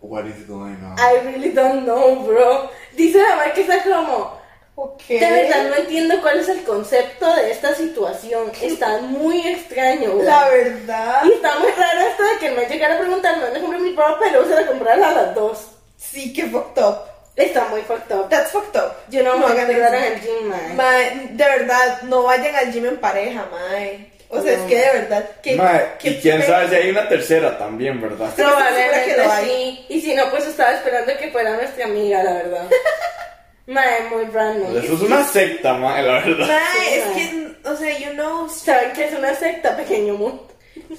What is going on? I really don't know, bro. Dice la Mae que está como, Ok. de verdad no entiendo cuál es el concepto de esta situación. Está muy extraño, güey. La verdad. Y está muy raro esto de que me llegara a preguntar dónde compré mi ropa luego se la compraron a las dos. Sí, que fucked up. Está muy fucked up. That's fucked up. Yo no, me voy a hagan quedar eso. en el gym, man. Mae, de verdad, no vayan al gym en pareja, mae. O sea, No. es que de verdad. Que, Mae, que y quién sabe si hay una tercera también, ¿verdad? Probablemente hay. sí. Y si no, pues estaba esperando que fuera nuestra amiga, la verdad. Mae, muy random. Eso es una secta, mae, la verdad. Mae, Sí, es mae. que, o sea, you know, ¿Saben que es una secta, pequeño mundo?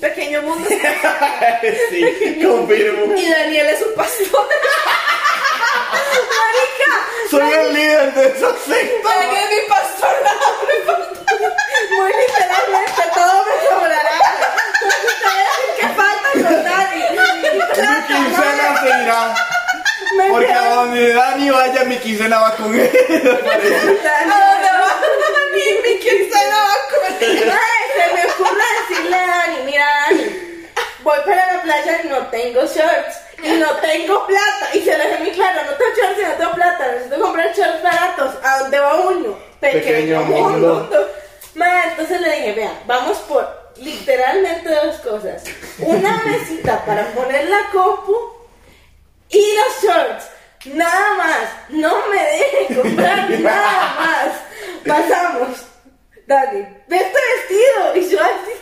pequeño mundo. sí, confirmo. y Daniel es un pastor. Soy el líder de esa secta. Daniel es mi pastor, Muy literalmente, todo me sobrará. Entonces te voy a decir que falta con Dani. Mi quincena se irá. Porque a donde Dani vaya, mi quincena va con él. ¿A dónde va? Mi, mi quincena va con él. Se me ocurre decirle a Dani, mira Dani, voy para la playa y no tengo shorts y no tengo plata. Y se lo dejé muy claro, no tengo shorts y no tengo plata, necesito comprar shorts baratos. ¿A dónde va uno? Pequeño mundo. Mae, entonces le dije, vean, vamos por literalmente dos cosas. Una mesita para poner la compu y los shorts. Nada más. No me deje comprar nada más. Pasamos. Dani, ve este vestido. Y yo, ay, sí.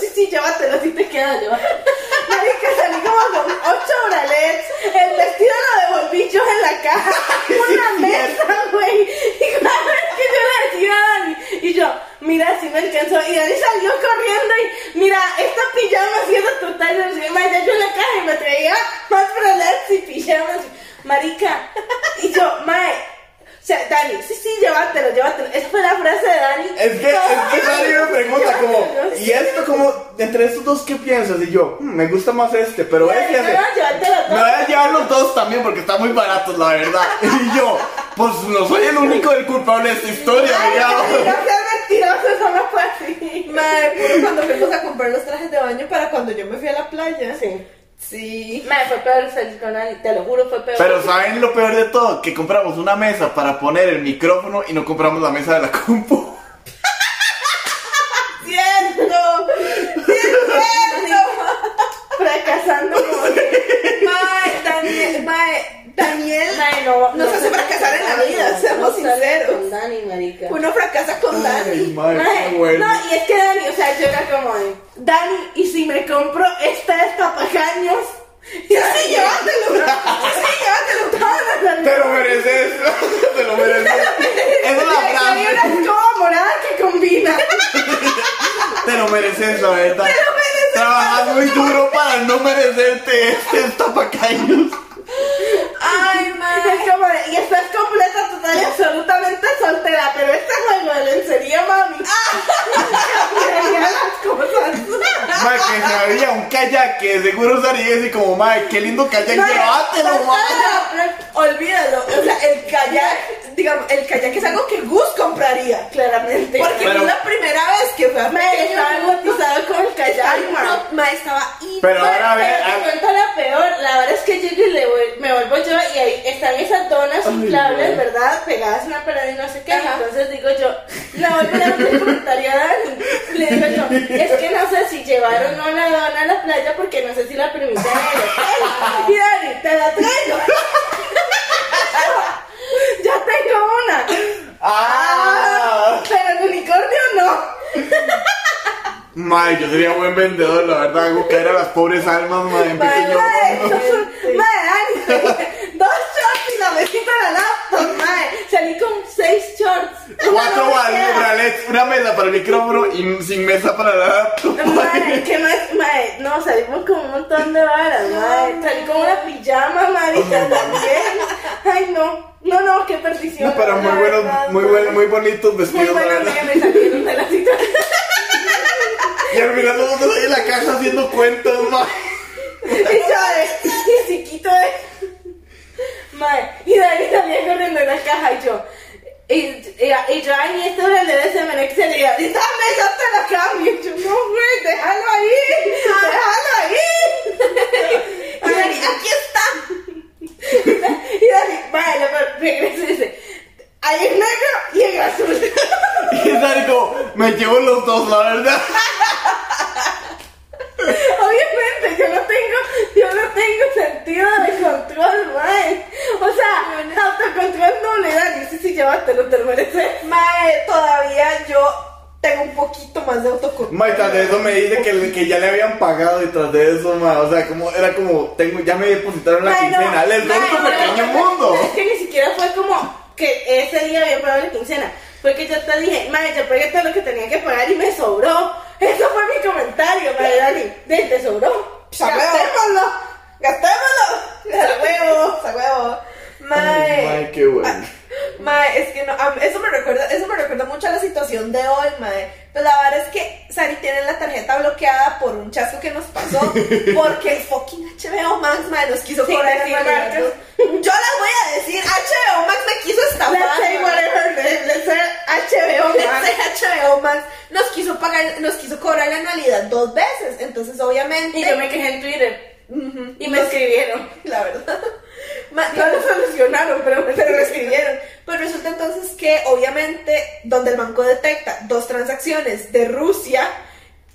Sí, sí, llévatelo, así te queda, llévatelo. que salí como con ocho bralets. El vestido lo devolví yo en la caja. Una mesa, güey. Y cada vez que yo le decía a Dani, y yo, mira, si me alcanzó. Y Dani salió corriendo y, mira, esta pijama siendo total. Y yo en la caja y me traía más bralets y pijamas. Marica. Y yo, mae sí, sí, llévatelo, llévatelo. Esa fue la frase de Dani. Es que, es que Dani me pregunta como, ¿y esto como, entre estos dos qué piensas? Y yo, "Mm, me gusta más este, pero. No, llévatelo Me voy a llevar los dos también porque están muy baratos, la verdad. Y yo, pues no soy el único del culpable de esta historia, mentiroso, eso no fue así. Mae, puro cuando fuimos a comprar los trajes de baño para cuando yo me fui a la playa. Sí. Sí. Madre, fue peor con Dani, te lo juro, fue peor. Pero ¿saben lo peor de todo? Que compramos una mesa para poner el micrófono y no compramos la mesa de la compu. ¡Cierto! ¡Sí es cierto! fracasando como... Mae, Daniel, mae, Daniel Madre, no, nos hace fracasar en la vida, seamos no sinceros. con Dani, marica. Uno fracasa con Ay, Dani. madre, Madre, qué bueno. No, y es que Dani, o sea, yo era como de, Dani, ¿y si me compro esta de papacaños? Y así, llévatelo. Sí, llévatelo. Te lo mereces, te lo mereces. Esa es la Hay frase. una escoba morada que combina. Te lo mereces, la verdad. Te lo mereces. Trabajas muy duro para no merecerte este tapacaños. Ay, mae. Es como y estás completa, total y absolutamente soltera, pero este juego de lencería, mami. Cambiaría las cosas. Mae, que se había un kayak que seguro usaría y como, mae, qué lindo kayak, llévatelo. Mae, Olvídalo. O sea, el kayak, digamos, el kayak es algo que Gus compraría. Claramente. Porque Pero- fue la primera vez que fue a me estaba hipnotizado con el kayak, no, mae, estaba Pero ahora ve, Pero ah, cuento la peor, la verdad es que llego y le voy- me vuelvo yo y ahí están esas donas Ay, inflables, güey. ¿verdad? Pegadas a una pared y no sé qué. Ajá. Entonces digo yo, la vuelvo a le comentaría a Dani. Le digo yo, es que no sé si llevar o no la dona a la playa porque no sé si la permiten en el hotel. Y Dani, te la traigo. ya tengo una. ah. Pero el unicornio no. Mae, yo sería buen vendedor, la verdad, hago caer a las pobres almas, mae, en pequeño Dani, dos shorts y la mesita de la laptop, mae. Salí con seis shorts. Cuatro Una bal- queda. bralets, una mesa para el micrófono y sin mesa para la laptop. Mae, que no es, mae, no, salimos con un montón de varas, mae. Salí con una pijama, marica, también. Ay, no, no, no, qué perdición. No, pero muy buenos, muy mae. buenos, muy bonitos Muy vestidos, la buenos me salieron de la situación. Y al final nosotros ahí en la casa haciendo cuentas, mae. Y yo de, y chiquito de. Mae, y Dani salía corriendo en la caja y yo. Y, y, y yo, ay, esto era el de ese Excel. Y yo, dame, yo te la cambio. Y yo, no, güey, déjalo ahí. Déjalo ahí. Y Dani, aquí está. Y Dani, mae, lo regresa y dice, hay el negro y el azul. Y Dani como, me llevo los dos, la verdad. Obviamente, yo no tengo, yo no tengo sentido de control, mae. O sea, autocontrol no le dan. Y sí, sí, llévatelo, te lo mereces. Mae, todavía yo tengo un poquito más de autocontrol. Mae, de que, que ya le habían pagado y tras de eso, mae, o sea, como, era como, tengo, ya me depositaron la quincena. Les doy tu pequeño mundo. Es que ni siquiera fue como que ese día había pagado la quincena. Fue que yo te dije, madre, yo pagué todo lo que tenía que pagar y me sobró. Eso fue mi comentario, madre Dani. De, te sobró. Gastémoslo. ¡Gastémoslo! ¡Sa huevo! ¡Sa huevo! Mae. Ay, mae, qué bueno. Mae, es que no, eso me recuerda, eso me recuerda mucho a la situación de hoy, mae. Pero la verdad es que Sari tiene la tarjeta bloqueada por un chasco que nos pasó, porque fucking HBO Max, mae, nos quiso Sin cobrar. Yo las voy a decir, HBO Max me quiso estafar. Let's say mae. whatever, let's let's say HBO Let's Max. say HBO Max nos quiso pagar, nos quiso cobrar la anualidad dos veces, entonces obviamente. Y yo me quejé en Twitter. Y me escribieron. La verdad. No lo solucionaron, pero me pero lo escribieron. Pues resulta entonces que, obviamente, donde el banco detecta dos transacciones de Rusia,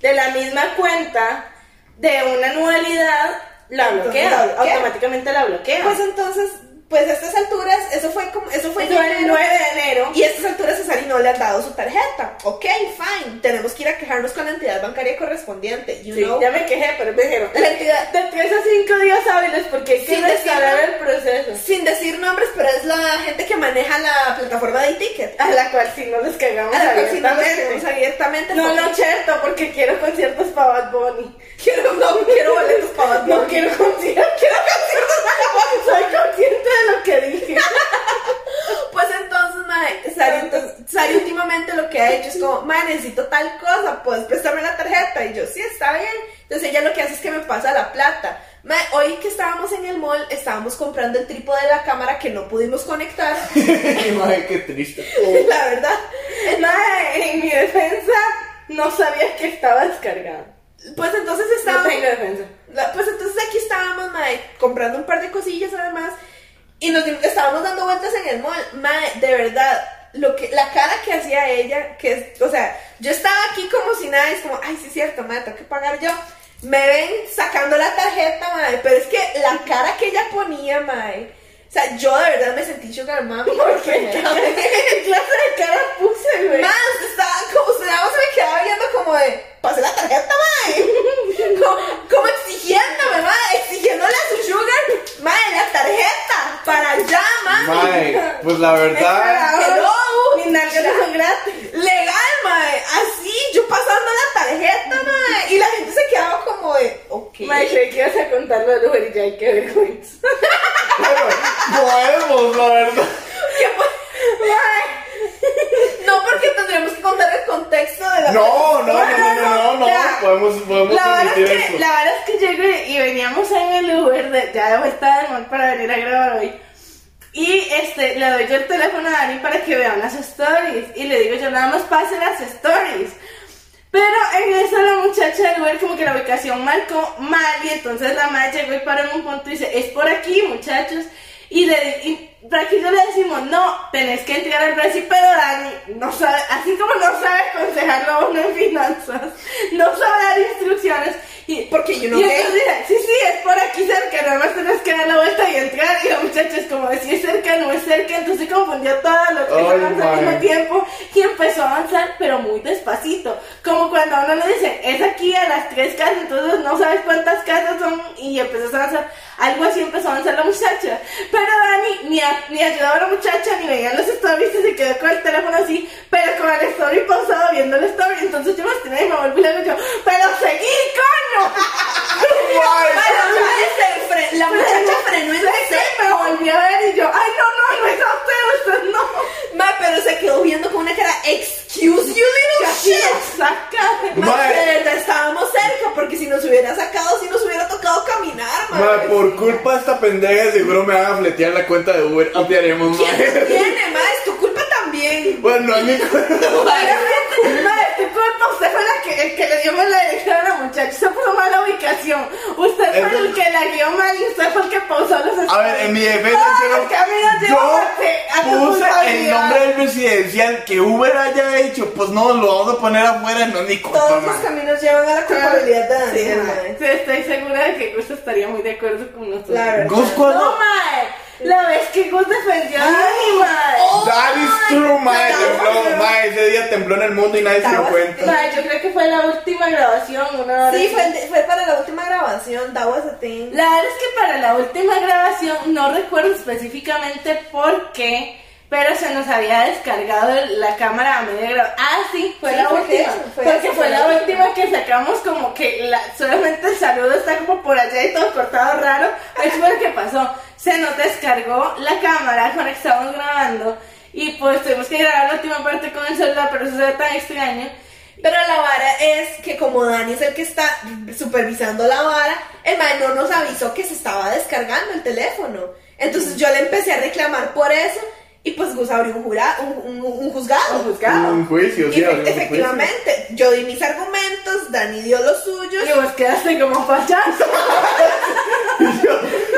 de la misma cuenta de una anualidad la bloquea, Entonces la bloquea. automáticamente la bloquea. pues entonces, pues a estas alturas, eso fue como, eso fue Eso el enero, 9 de enero. Y a estas alturas a Sari no le han dado su tarjeta. Ok, fine. Tenemos que ir a quejarnos con la entidad bancaria correspondiente. You Sí, know? ya me quejé, pero me dijeron, La entidad, de 3 a 5 días hábiles porque hay que Sin el proceso. sin decir nombres, pero es la gente que maneja la plataforma de e-ticket. A la cual si no les cagamos A la cual si no les abiertamente. queremos abiertamente. No, no, cierto, porque quiero conciertos para Bad Bunny. quiero, no, quiero boletos para Bad No Bunny. quiero conciertos. Quiero conciertos Soy consciente de lo que dije. Pues entonces, mae, últimamente lo que ha hecho es como, ma, necesito tal cosa, puedes prestarme la tarjeta. Y yo, sí, está bien. Entonces ella lo que hace es que me pasa la plata. Ma, hoy que estábamos en el mall, estábamos comprando el trípode de la cámara que no pudimos conectar. Y madre, qué triste. la verdad. Mae, en mi defensa, no sabía que estaba descargado. Pues entonces No estábamos... tengo defensa. La- Pues entonces aquí estábamos, mae, comprando un par de cosillas además y nos estábamos dando vueltas en el mall. Mae, de verdad, lo que, la cara que hacía ella, que es, o sea, yo estaba aquí como si nada, es como, ay, sí es cierto, mae, tengo que pagar yo. Me ven sacando la tarjeta, mae, pero es que la cara que ella ponía, mae, o sea, yo de verdad me sentí sugar mami. ¿Qué clase de cara puse, güey? Más, estaba como, se me quedaba viendo como de, pase la tarjeta, mae. Como, como exigiéndome, mae, exigiéndole a su sugar, mae, la tarjeta, para allá, mae. Mae, pues la verdad. Hello. Mis nalgas no son gratis. Legal, mae, así, yo pasando la tarjeta, mae, y la gente se quedaba como de, ok. Mae, creí que ibas a contar lo del Uber y ya, ay, qué vergüenza. Podemos, la verdad. ¿Qué fue? No, porque tendríamos que contar el contexto de la No, no, no, no, no, no, Ya. no. Podemos, podemos La verdad, es que, la verdad es que llego y, veníamos en el Uber de, ya de vuelta del mall para venir a grabar hoy. Y este, le doy yo el teléfono a Dani para que vean las stories. Y le digo yo, nada más pase las stories. Pero en eso la muchacha del Uber como que la ubicación marcó mal y entonces la madre llegó y paró en un punto y dice, es por aquí muchachos. Y, le, y para que yo le decimos, no, tenés que entrar al Brasil, pero Dani no sabe, así como no sabe aconsejarlo a uno en finanzas, no sabe dar instrucciones. Y, Porque yo no y sé. entonces sí, sí, es por aquí cerca, nada más tenés que dar la vuelta y entrar. Y la muchacha es como, de, si es cerca, no es cerca, entonces confundió todo lo que Ay, avanzó al mismo tiempo y empezó a avanzar, pero muy despacito. Como cuando a uno le dicen, es aquí a las tres casas, entonces no sabes cuántas casas son y empezó a avanzar. Algo así empezó a avanzar la muchacha. Pero Dani ni, a- ni ayudaba a la muchacha, ni veía los stories y se quedó con el teléfono así, pero con el story pausado viendo el story. Entonces yo me estrené y me volví y yo, pero seguí, coño. Fre- la muchacha frenó en Sí, seco. me volví a ver y yo, ay, no, no, no es a usted, usted no. Ma, pero se quedó viendo con una cara, excuse you, little Casi shit. saca. Ma, de verdad estábamos cerca, porque si nos hubiera sacado, si nos hubiera tocado caminar, ma. Mae, por culpa de esta pendeja seguro me van a fletear la cuenta de Uber. Ampliaremos, ¿Quién mae. tiene, ma? Es tu culpa también. Bueno, no es mi culpa. Obviamente, madre, tu culpa, usted fue la que, el que le dio mal la dirección a la muchacha. Usted puso mala ubicación. Usted fue el que la guió mal y usted fue el que pausó los A ver, en mi defensa, Todos yo, los caminos llevan yo puse el nombre del residencial que Uber haya hecho. Pues no, lo vamos a poner afuera, no es culpa, Todos los caminos llevan a la culpabilidad de Sí, ma. Estoy segura de que Gus estaría muy de acuerdo con nosotros. La verdad. Gus, cuando. No, mae. La vez que Gus defendió a Dani, mae. That is true, mae. Ay, Tembló. Ese día tembló en el mundo y nadie se dio cuenta. Mae, yo creo que fue la última grabación, una hora Sí, fue para la última grabación, that was a thing. La verdad es que para la última grabación no recuerdo específicamente por qué, pero se nos había descargado la cámara a media grabación. Ah, sí, fue Sí, la fue última. eso, fue porque eso, fue fue la la última que sacamos como que la- solamente el saludo está como por allá y todo cortado raro. Eso fue lo que pasó. Se nos descargó la cámara cuando estábamos grabando y pues tuvimos que grabar la última parte con el celular, pero eso se ve tan extraño. Pero la vara es que como Dani es el que está supervisando la vara, el man no nos avisó que se estaba descargando el teléfono. Entonces yo le empecé a reclamar por eso y pues Gus abrió un, jura, un, un- un juzgado. Un juzgado. Un juicio, sí, efe- efectivamente, yo di mis argumentos, Dani dio los suyos. Y vos quedaste como payaso.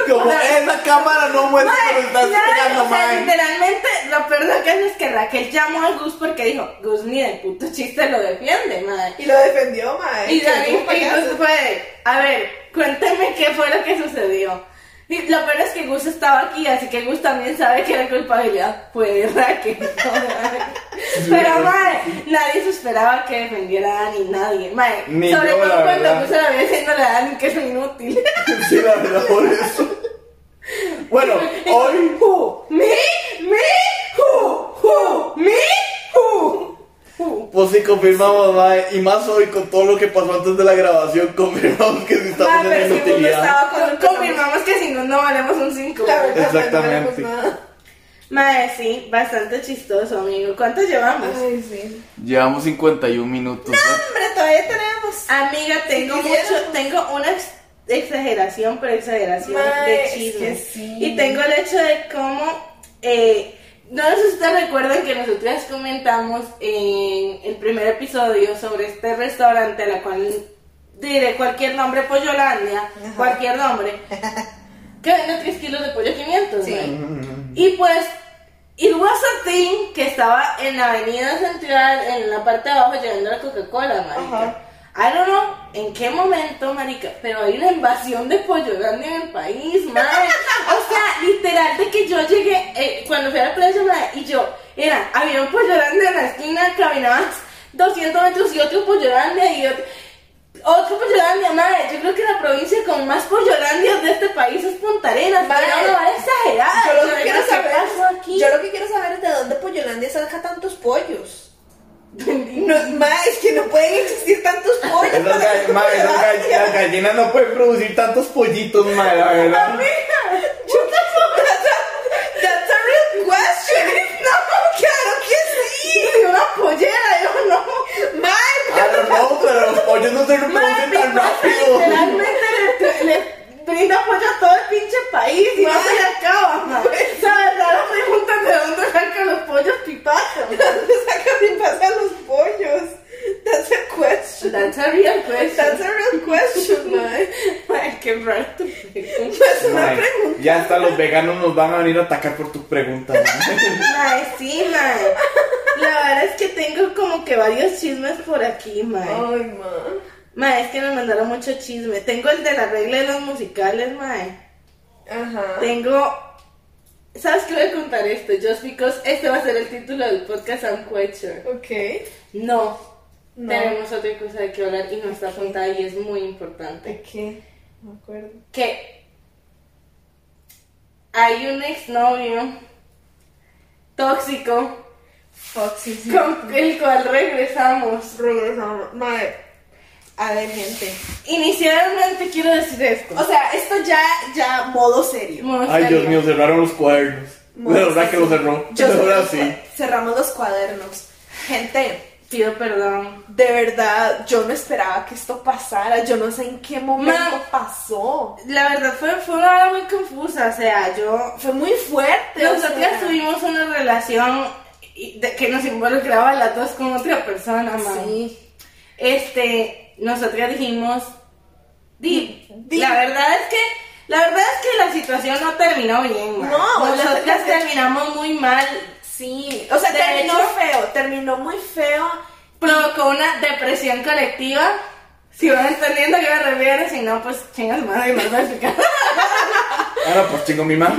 Como esa cámara no muestra que estás pegando, mae. literalmente, lo peor de que es que Raquel llamó a Gus porque dijo, Gus ni de puto chiste lo defiende, madre. Y lo defendió, mae. Y Dani fue, a ver, cuénteme qué fue lo que sucedió. Y lo peor es que Gus estaba aquí, así que Gus también sabe que la culpabilidad fue de Raquel. Pero, madre, nadie se esperaba que defendiera a Dani, nadie. Madre, Ni sobre yo, todo la cuando verdad. Gus se la había diciendo a Dani que es inútil. Sí, la verdad, por eso. Bueno, hoy. Who? Me? Me? Who? Who? Me? Who? Pues sí, confirmamos, mae. Y más hoy con todo lo que pasó antes de la grabación, confirmamos que sí estamos en pero no inutilidad. estaba empezamos. Confirmamos que si no, no valemos un 5. La verdad, Exactamente. no valemos nada. Mae, sí, bastante chistoso, amigo. ¿Cuántos llevamos? Ay, sí. Llevamos 51 minutos. ¿no? Hombre, todavía tenemos. Amiga, tengo Si mucho, quieres. tengo una ex- exageración, pero exageración Mae, de es que sí. Y tengo el hecho de cómo, eh, no sé si ustedes recuerdan que nosotras comentamos en el primer episodio sobre este restaurante, la cual diré cualquier nombre, Pollolandia, cualquier nombre, que vende 3 kilos de pollo 500. Sí. mae. Y pues, it was a thing que estaba en la avenida central, en la parte de abajo, llevando la Coca-Cola, marica. I don't know en qué momento, marica, pero hay una invasión de pollo grande en el país, madre. Literal, de que yo llegué, eh, cuando fui a la playa, madre, y yo, era, había un pollo grande en la esquina, caminabas 200 metros y otro pollo grande y otro... Otro pollolandia, madre. Yo creo que la provincia con más pollolandias de este país es Punta Arenas. Madre, Pero no va exagerada. Yo lo que ¿qué quiero saber aquí? Yo lo que quiero saber es de dónde Pollolandia saca tantos pollos. No, ma, es que no pueden existir tantos pollos. Esas, para gall- ma, esas gall- Pollolandia. las gallinas no pueden producir tantos pollitos, ma, la verdad. That's a real question. No, claro que sí. Una pollera, yo no. Ma, I don't know, pero los pollos no se reproducen tan rápido. Literalmente le, le brinda apoyo a todo el pinche país y no se le acaba, man. O sea, verdad, la pregunta es de dónde sacan los pollos pipacha, man. ¿dónde sacan mi pasa los pollos? That's a question. That's a real question. That's a real question, ma. Ay, qué raro tu pregunta. Es una Ma, pregunta. ya hasta los veganos nos van a venir a atacar por tu pregunta. ma. Mae, sí, mae. La verdad es que tengo como que varios chismes por aquí, mae. Ay, ma. Mae, es que me mandaron mucho chisme. Tengo el de la regla de los musicales, mae. Ajá. Tengo. ¿Sabes qué voy a contar esto? Just because este va a ser el título del podcast I'm quite sure. Ok. No. No. Tenemos otra cosa de que hablar y no está apuntada y es muy importante. ¿De qué? No me acuerdo. Que hay un exnovio tóxico Foxy, con el cual regresamos. Regresamos. Madre. A ver, gente. Inicialmente quiero decir esto. O sea, esto ya, ya modo serio. Modo Ay, serio. Dios mío, cerraron los cuadernos. Modo De verdad que lo cerró. Yo De sé verdad que sí. Cerramos los cuadernos. Gente, Pido perdón. de verdad, yo no esperaba que esto pasara. Yo no sé en qué momento pasó. La verdad fue, fue una hora muy confusa. O sea, yo. Fue muy fuerte. sea. tuvimos una relación de- que nos involucraba a las dos con otra persona, man. Sí. Este, nosotras dijimos. Di, Di- La verdad es que. La verdad es que la situación no terminó bien, man. No, nosotras terminamos muy mal. Sí. O sea, De terminó hecho- feo. Terminó muy feo. Provocó una depresión colectiva. Si van entendiendo a qué me refiero, si no, pues chingas madre y a explicar. Ahora pues chingo mi mano.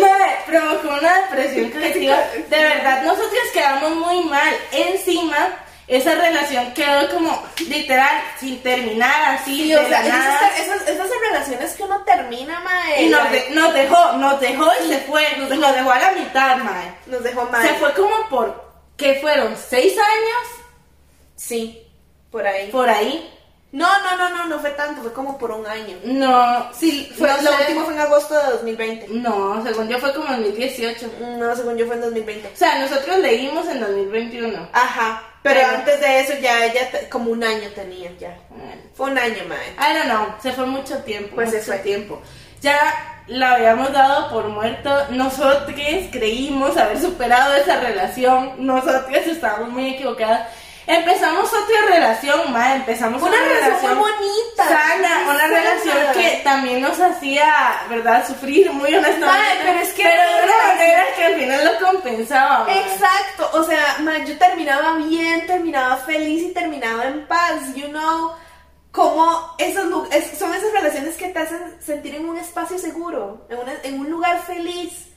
Madre, provocó una depresión colectiva. De verdad, nosotros quedamos muy mal. Encima, esa relación quedó como literal, sin terminar, así, Sí, o sea, la nada. esas, esas, esas relaciones que uno termina, mae. Y nos, de- nos dejó, nos dejó y se fue. Nos, nos dejó a la mitad, madre. Nos dejó mal. Se fue como por, ¿qué fueron? ¿Seis años? Sí, por ahí. Por ahí. No, no, no, no, no fue tanto, fue como por un año. No, sí, fue Fue, lo sé- último fue en agosto de 2020. No, según yo fue como en 2018. No, según yo fue en 2020. O sea, nosotros leímos en 2021. Ajá, pero, antes de eso ya ella como un año tenía ya. Fue un año, mae. I don't know, se fue mucho tiempo. Pues se mucho fue. tiempo. Ya la habíamos dado por muerto. Nosotros creímos haber superado esa relación. Nosotras estábamos muy equivocadas. Empezamos otra relación, más empezamos Una relación muy bonita. sana, muy una sana. relación que también nos hacía, ¿verdad?, sufrir muy honestamente. Pero es que- pero de una manera que al final lo compensaba. Exacto, o sea, mae, yo terminaba bien, terminaba feliz y terminaba en paz, you know, como esos son esas relaciones que te hacen sentir en un espacio seguro, en, una- en un lugar feliz.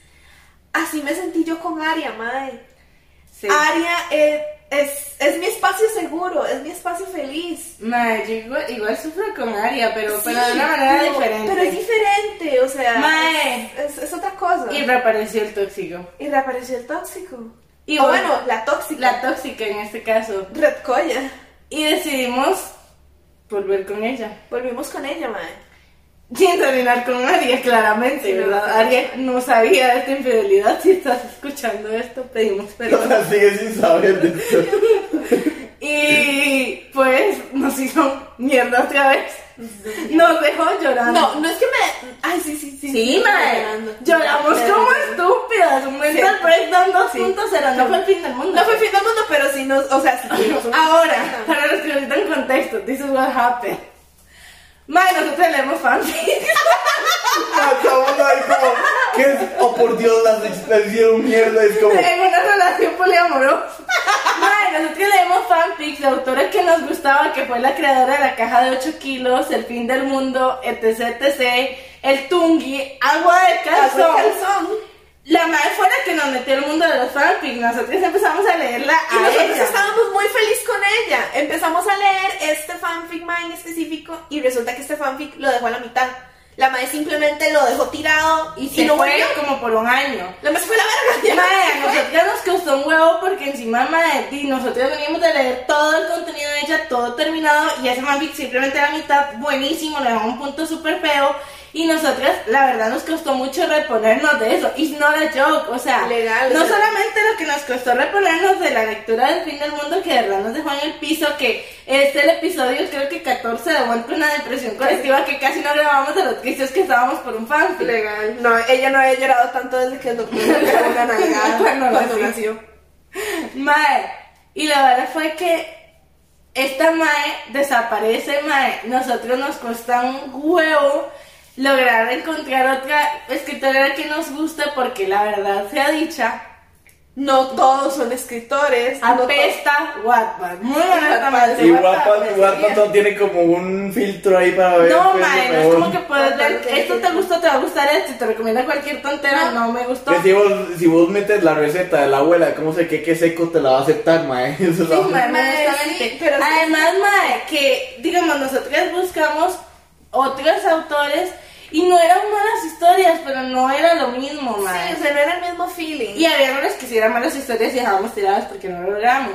Así me sentí yo con Aria, mae. Sí. Aria eh, es, es mi espacio seguro, es mi espacio feliz. Mae, yo igual, igual sufro con Aria, pero, pero de Sí, una manera pero- diferente. Pero es diferente, o sea, Mae. es, es- es otra cosa. Y reapareció el tóxico. Y reapareció el tóxico. Y o bueno, bueno, la tóxica. La tóxica en este caso. Red Colla. Y decidimos volver con ella. Volvimos con ella, mae. Sin terminar con Aria, claramente, Sí, no, ¿verdad? no. Aria no sabía de esta infidelidad. Si estás escuchando esto, pedimos perdón. sea, sigue sin saber de esto. Y pues nos hizo mierda otra vez. Nos dejó llorando. No, no es que me. Ay, sí, sí, sí. Sí, mae. Lloramos Pero- como estúpidas. Un mental Sí. breakdown 2.0. Sí. No fue el fin del mundo. No fue fin del mundo, pero sí nos. O sea, sí Ahora, para los que necesitan contexto, this is what happened. Mae, nosotros leemos fanfic. Estamos ahí como, ¿qué es? Oh, por Dios, las hicieron mierda. Es como, en una relación poliamorosa. Mae, nosotros leemos fanfics de autores que nos gustaba, que fue la creadora de la caja de 8 kilos, El fin del mundo, etc, etc, El Tungi, Agua de calzón. Agua de calzón. La madre fue la que nos metió al mundo de los fanfics. Nosotros empezamos a leerla Y a nosotros ella. estábamos muy felices con ella. Empezamos a leer este fanfic mae en específico y resulta que este fanfic lo dejó a la mitad. La madre simplemente lo dejó tirado Y se no fue volvió. como por un año. La madre fue la verga. se a nosotros nos costó un huevo porque encima, mae, y nosotros veníamos de leer todo el contenido de ella, todo terminado, y ese fanfic simplemente a la mitad, buenísimo, le dejó un punto súper feo, y nosotras, la verdad, nos costó mucho reponernos de eso. It's not a joke, o sea, Legal, no o sea. solamente lo que nos costó reponernos de la lectura del fin del mundo, que de verdad nos dejó en el piso, que este es el episodio, creo que 14 de One con una depresión colectiva, que casi no grabamos de los tristes que estábamos por un fanfic. Legal. No, ella no había llorado tanto desde que el doctor le pegó una nalgada Cuando cuando nació. Mae, y la verdad fue que esta Mae desaparece, Mae. Nosotros nos cuesta un huevo lograr encontrar otra escritora que nos guste porque la verdad sea dicha, No todos son escritores. no apesta Wattpad. Muy honestamente. y Wattpad Wattpad no tiene como un filtro ahí para ver. No, Mae, no es como que puedes ver, esto te gusta, te va a gustar esto, y te recomienda cualquier tontera, no, me gustó. Si vos, si vos metes la receta de la abuela de cómo se que qué seco te la va a aceptar, mae. Eso es Sí, mae, honestamente. sí, pero sí. Además, mae, que digamos, nosotros buscamos otros autores y no eran malas historias, pero no era lo mismo, mae. Sí, o sea, no era el mismo feeling. Y había unas que sí eran malas historias y dejábamos tiradas porque no lo logramos.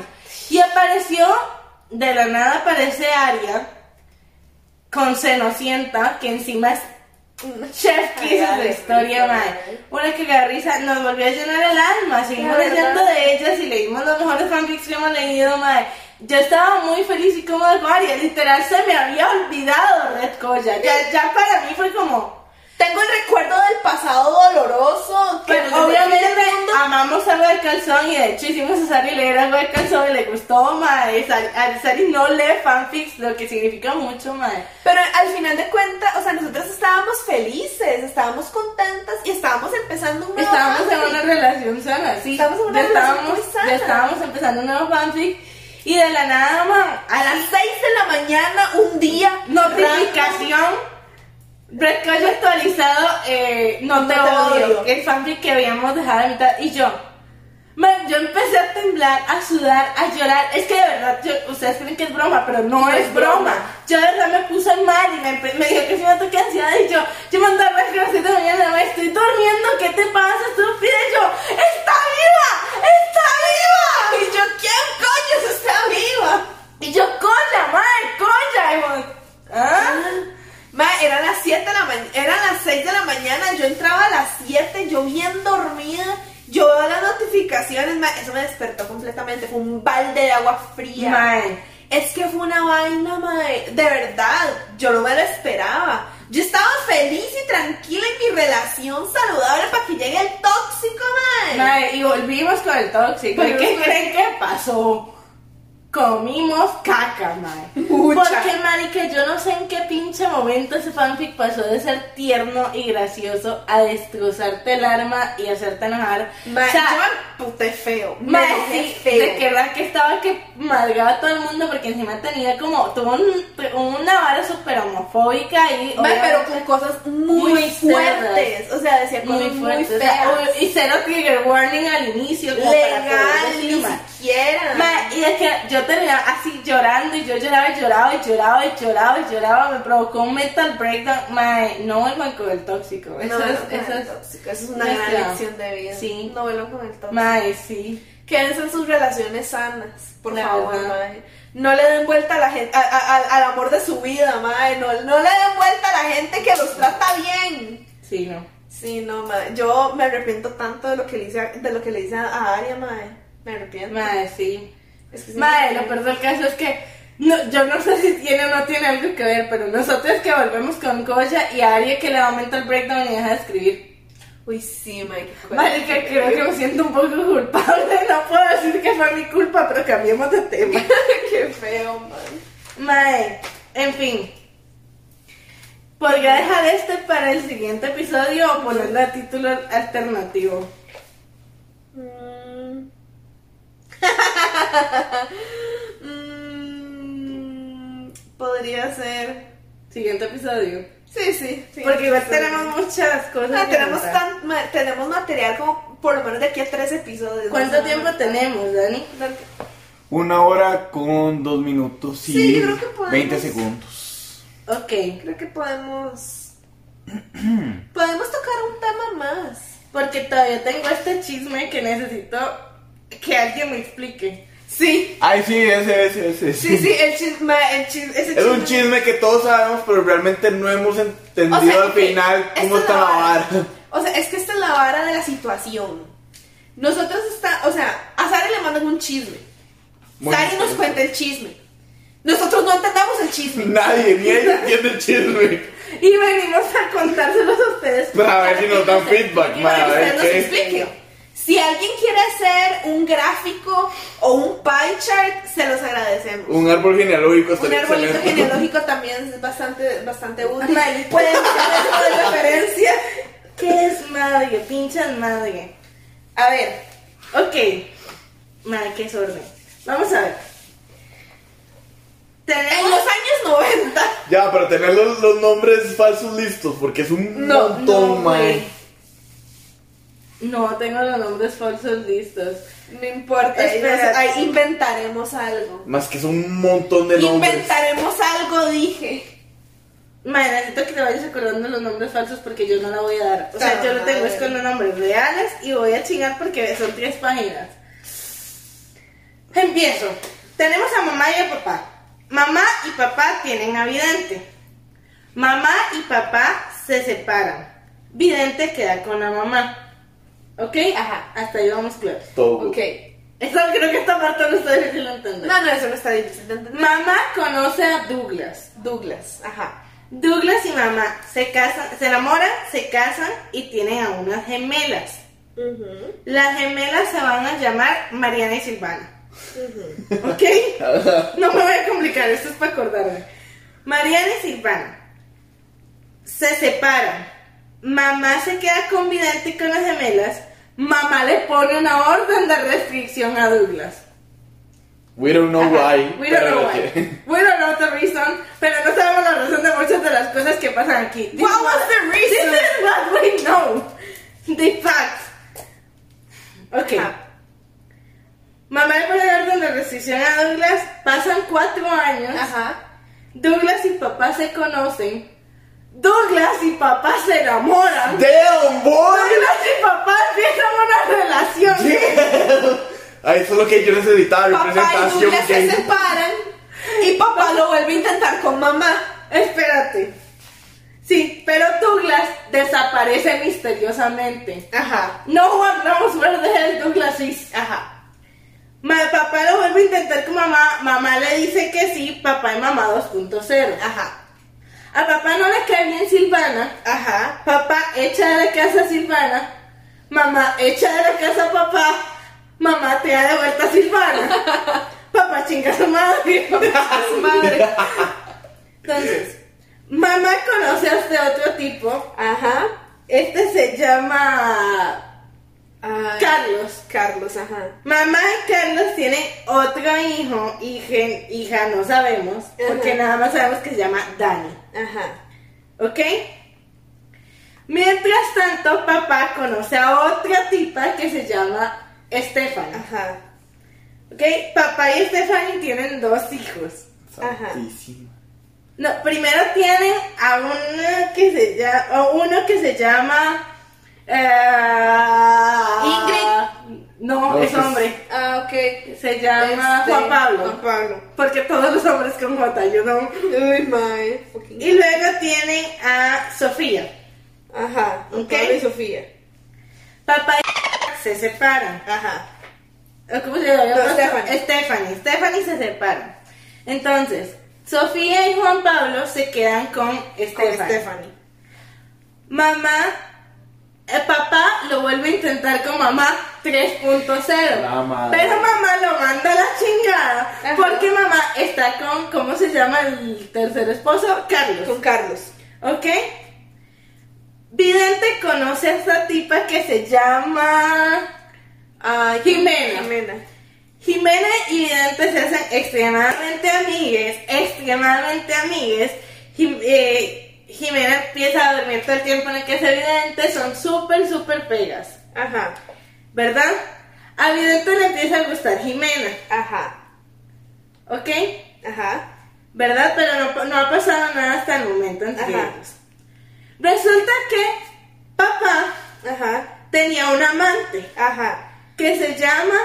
Y apareció, de la nada aparece Aria con Cenocienta, que encima es Chef Kiss Ay, de historia, ay. Una que la risa nos volvió a llenar el alma. Seguimos leyendo de ellas y leímos los mejores fanfics que hemos leído, mae. Yo estaba muy feliz y cómoda con Aria. Literal, se me había olvidado Red Koya. Ya, ya para mí fue como. Tengo el recuerdo del pasado doloroso. Que Pero obviamente amamos algo de calzón y de hecho hicimos a Sari leer algo de calzón y le gustó. Sari, a Sari no lee fanfics, lo que significa mucho, mae. Pero al final de cuentas, o sea, nosotros estábamos felices, estábamos contentas y estábamos empezando un nuevo Estábamos en fanfic. una relación sana, sí. Estábamos en una ya relación estábamos, muy sana. ya estábamos empezando un nuevo fanfic y de la nada, man, A las 6 de la mañana, un día, notificación. Coach actualizado, eh, no No te odio, odio. el fanfic que habíamos dejado a mitad. Y yo, man, yo empecé a temblar, a sudar, a llorar. Es que de verdad, yo- ustedes creen que es broma, pero no, No es es broma. broma. Yo de verdad me puse mal y me, me dijo que si me toqué ansiedad. Y yo, yo mandé a las clases de mañana, me estoy durmiendo, ¿qué te pasa, estúpida? Y yo, ¡está Y yo, coña, madre, coña. Y vos, ¿ah? Ma, eran las 7 de la mañana, eran las 6 de la mañana, yo entraba a las 7, yo bien dormida, yo veo las notificaciones, ma, eso me despertó completamente, fue un balde de agua fría. Mae. Es que fue una vaina, mae, de verdad, yo no me lo esperaba. Yo estaba feliz y tranquila en mi relación saludable para que llegue el tóxico, mae. Mae, y volvimos con el tóxico. ¿Y Pero qué creen que pasó? Comimos caca, mae. Porque, marica, yo no sé en qué pinche momento ese fanfic pasó de ser tierno y gracioso a destrozarte el alma y hacerte enojar. Mae, o sea, yo puté feo. Mae, sí, feo. de que verdad que estaba que malgaba a todo el mundo porque encima tenía como, tuvo un- una vara súper homofóbica y Mae, pero con cosas muy, Muy fuertes. O sea, decía cosas muy muy, fuerte. o sea, feas. y cero trigger warning al inicio. Legal, ni mae. siquiera. Ma, y es que yo terminaba así llorando y yo lloraba y lloraba y lloraba y lloraba y lloraba, me provocó un mental breakdown. Ma, no vuelvan con el tóxico. Eso es, eso es. tóxico. Eso es una nuestra- gran lección de vida. Sí. No vuelvan con el tóxico. Ma, sí. Quédense en sus relaciones sanas, por La favor, mae. No le den vuelta a la gente, a- a- a- al amor de su vida, mae. No, no le den vuelta a la gente que los trata bien. Sí, no. Sí, no, mae. Yo me arrepiento tanto de lo que le hice, de lo que le hice a Aria, mae. Me arrepiento. Mae, sí. Es que sí, Mae, me lo peor del caso es que no, yo no sé si tiene o no tiene algo que ver, pero nosotros que volvemos con Goya y a Aria que le aumenta el breakdown y deja de escribir. Uy, sí, qué Marica, fuerte. creo que me siento un poco culpable. No puedo decir que fue mi culpa, pero cambiemos de tema. Qué feo, mae. Mae, en fin. Podría dejar este para el siguiente episodio o ponerle a título alternativo. Mm. Mm, Podría ser. Siguiente episodio. Sí, sí. sí. Porque igual tenemos muchas cosas. Ah, tenemos, tan- ma- tenemos material como por lo menos de aquí a tres episodios. ¿Cuánto tiempo tenemos, Dani? Una hora con dos minutos y Sí, yo creo que podemos. 20 segundos. Ok. Creo que podemos. podemos tocar un tema más. Porque todavía tengo este chisme que necesito que alguien me explique. Sí. Ay, sí, ese, ese, ese. Sí, sí, el chisme. El chisme ese Es un chisme que todos sabemos, pero realmente no hemos entendido O sea, al final cómo está es la vara. O sea, es que esta es la vara de la situación. Nosotros está, o sea, a Sari le mandan un chisme. Muy Sari nos cuenta el chisme. Nosotros no entendamos el chisme. Nadie, ni ella entiende el chisme. Y venimos a contárselos a ustedes. Para ver si nos dan feedback, expliquen. ma, Para ver usted nos qué. Si alguien quiere hacer un gráfico o un pie chart, se los agradecemos. Un árbol genealógico Un arbolito excelente. genealógico también es bastante, bastante útil. Madre, Pueden eso de referencia. ¿Qué es madre? Pinchas madre. A ver, ok. Madre, qué desorden. Vamos a ver. En los años 90. Ya, pero tener los, los nombres falsos listos, porque es un No, montón, no, mae. No, tengo los nombres falsos listos. No importa, ahí inventaremos algo. Más que es un montón de nombres. Inventaremos algo, dije. Madre, necesito que te vayas acordando los nombres falsos porque yo no la voy a dar. O sea, yo lo tengo es con los nombres reales y voy a chingar porque son tres páginas. Empiezo. Tenemos a mamá y a papá. Mamá y papá tienen a Vidente. Mamá y papá se separan. Vidente queda con la mamá. ¿Ok? Ajá. Hasta ahí vamos claros. Todo. Ok. Creo que esta parte no está difícil de entender. No, no, eso no está difícil de entender. Mamá conoce a Douglas. Douglas, ajá. Douglas y mamá se casan, se enamoran, se casan y tienen a unas gemelas. Las gemelas se van a llamar Mariana y Silvana. ¿Ok? No me voy a complicar, esto es para acordarme. Mariana y Silvana se separan. Mamá se queda con Vidente y con las gemelas. Mamá le pone una orden de restricción a Douglas. We don't know why. We don't know why. We don't know the reason, pero no sabemos la razón de muchas de las cosas que pasan aquí. This What was the reason? This is what we know. The facts. Ok. Ajá. Mamá le pone orden de restricción a Douglas. Pasan cuatro años. Ajá. Douglas y papá se conocen. Douglas y papá se enamoran. Damn, boy. Douglas y papá empiezan una relación. Ay, eso es lo que yo necesitaba, Papá y Douglas se separan y papá lo vuelve a intentar con mamá. Espérate. Sí, pero Douglas desaparece misteriosamente. Ajá. No where the hell Douglas is. Ajá. Ma- papá lo vuelve a intentar con mamá. Mamá le dice que sí, papá y mamá 2.0. Ajá. A papá no le cae bien Silvana. Ajá. Papá echa de la casa a Silvana. Mamá echa de la casa a papá. Mamá te da de vuelta a Silvana. papá chinga a su madre. A su madre. Entonces, mamá conoce a este otro tipo. Ajá. Este se llama Ay, Carlos. Carlos, ajá. Mamá y Carlos tienen otro hijo, hija, hija no sabemos, porque nada más sabemos que se llama Dani. Ajá. ¿Ok? Mientras tanto, papá conoce a otra tipa que se llama Stephanie. Ajá. ¿Ok? Papá y Stephanie tienen dos hijos. Ajá. No, primero tienen a uno que se llama, uno que se llama eh, Ingrid. No, No, es pues- hombre. Ah, que Se llama este, Juan Pablo. Juan Pablo. Porque todos los hombres con J, yo no. Uy, mae. fucking- Y luego tienen a Sofía. Ajá. Ok. Pablo y Sofía. Papá y se separan. Ajá. ¿O ¿Cómo se llama? No, Stephanie. Stephanie. Stephanie se separan. Entonces, Sofía y Juan Pablo se quedan con Con Stephanie. Stephanie. Mamá, el papá lo vuelve a intentar con mamá 3.0. La madre. Pero mamá lo manda a la chingada Ajá. porque mamá está con, ¿cómo se llama el tercer esposo? Carlos. Con Carlos. ¿Ok? Vidente conoce a esta tipa que se llama Ay, Jimena. Jimena. Jimena y Vidente se hacen extremadamente amigues, extremadamente amigues. Jim- eh, Jimena empieza a dormir todo el tiempo en el que es evidente, son súper, súper pegas, Ajá. ¿verdad? A Vidente le empieza a gustar Jimena, Ajá. ¿ok? Ajá. ¿Verdad? Pero no, no ha pasado nada hasta el momento entre Ajá. ellos. Resulta que papá Ajá. tenía un amante Ajá. que se llama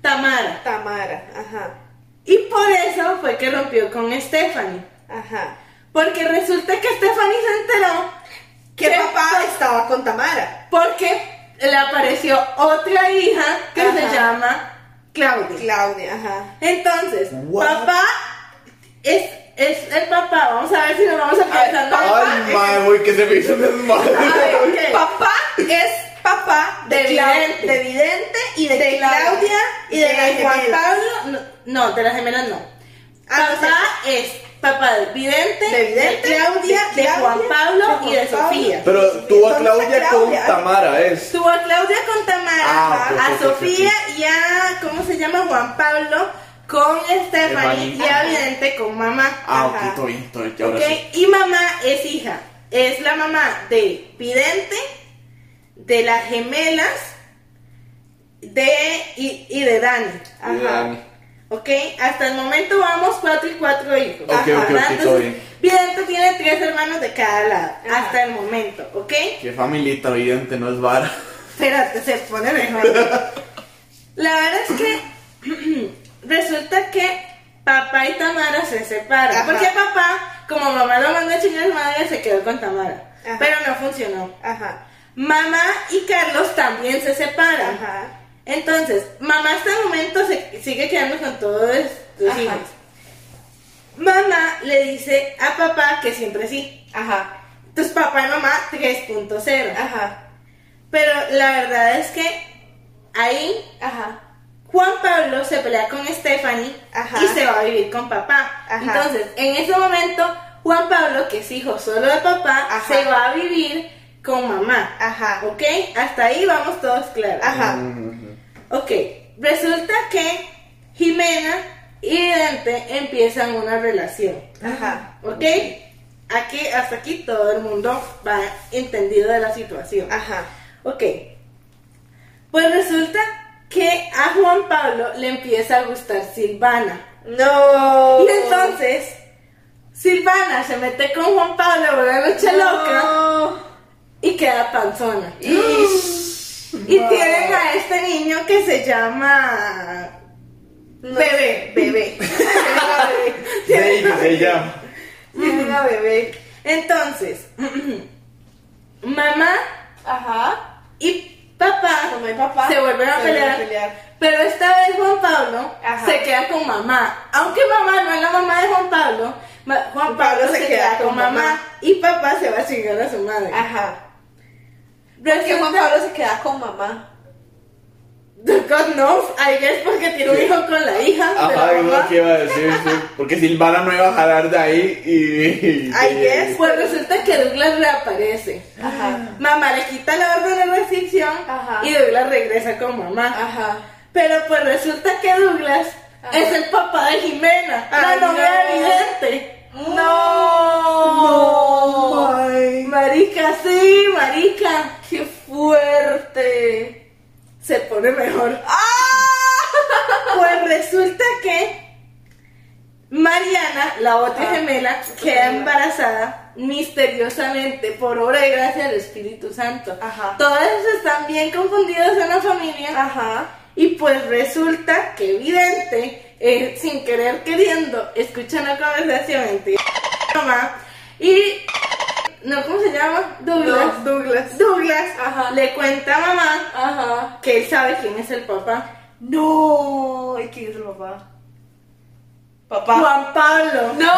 Tamara. Tamara. Ajá. Y por eso fue que rompió con Stephanie. Ajá. Porque resulta que Stephanie se enteró Que papá estaba con Tamara. porque le apareció otra hija que Ajá. se llama Claudia. Claudia. Ajá. Entonces, What? papá es, es el papá. Vamos a ver si nos vamos a pensar. Ay, madre, güey, que se me hizo desmadre. Papá es papá de, De Vidente. de Vidente y de, de Claudia, Claudia y de, las Juan. Pablo. No, no, de las gemelas no. Ah, no papá es papá de Vidente, De Vidente, de Claudia, de de, Juan Pablo de y de. Sofía. Pero tuvo a ¿Dónde Claudia con? Tamara, es. Tuvo a Claudia con Tamara, Ah, a Sofía y a, ¿cómo se llama? Juan Pablo con Stephanie y a Vidente con mamá. Ah, Ajá. ok, todo bien, todo bien, ya ahora ¿Ok? sí. Y mamá es hija. Es la mamá de Vidente, de las gemelas, de y, y de Dani. Y de Dani. ¿Ok? Hasta el momento vamos cuatro y cuatro hijos. Ok, ok, ok, Entonces, bien. Vidente tiene tres hermanos de cada lado. Ajá. Hasta el momento, ¿ok? Qué familita, evidente, no es vara. Espérate, se pone mejor. La verdad es que resulta que papá y Tamara se separan. Ajá. Porque papá, como mamá lo mandó a chingar madre, se quedó con Tamara. Ajá. Pero no funcionó. Ajá. Mamá y Carlos también se separan. Ajá. Entonces, mamá hasta el momento se sigue quedando con todos los Ajá. hijos. Mamá le dice a papá que siempre sí. Ajá. Entonces, papá y mamá 3.0. Ajá. Pero la verdad es que ahí Ajá. Juan Pablo se pelea con Stephanie Ajá. y se va a vivir con papá. Ajá. Entonces, en ese momento, Juan Pablo, que es hijo solo de papá, Ajá. se va a vivir con mamá. Ajá. ¿Ok? Hasta ahí vamos todos claros. Ajá. Ok, resulta que Jimena y Vidente empiezan una relación. Ajá. ¿Ok? Aquí, hasta aquí todo el mundo va entendido de la situación. Ajá. Ok. Pues resulta que a Juan Pablo le empieza a gustar Silvana. No. Y entonces, Silvana se mete con Juan Pablo una noche loca y queda panzona. Y tienen a este niño que se llama No. Bebé. Bebé. Tienen a bebé. Se llama. Tienen a bebé. Entonces, mamá Ajá. y papá Mamá y papá se vuelven a se vuelven a pelear, pero esta vez Juan Pablo Ajá. se queda con mamá. Aunque mamá no es la mamá de Juan Pablo, Juan Pablo, se, queda, con mamá, y papá se va a chingar a su madre. Ajá. Porque Juan Pablo se queda con mamá. God knows, I guess porque tiene un hijo con la hija de la Ajá, mamá. lo que iba a decir, sí. Porque Silvana no iba a jalar de ahí y. I guess. Pues resulta que Douglas reaparece. Ajá. Mamá le quita la orden de restricción Ajá. y Douglas regresa con mamá. Ajá. Pero pues resulta que Douglas Ajá. es el papá de Jimena, Ay, la novia no. evidente. No. Marica, sí, marica. Qué fuerte. Se pone mejor. ¡Ah! Pues resulta que Mariana, la otra Ah. gemela, queda embarazada misteriosamente por obra y gracia del Espíritu Santo. Ajá. Todos están bien confundidos en la familia Ajá. Y pues resulta que evidente, eh, sin querer queriendo, escucha una conversación entre mamá y no, ¿cómo se llama? Douglas. No, Douglas. Douglas Ajá. le cuenta a mamá Ajá. que él sabe quién es el papá. No. ¿Y quién es el papá? Papá. Juan Pablo. No.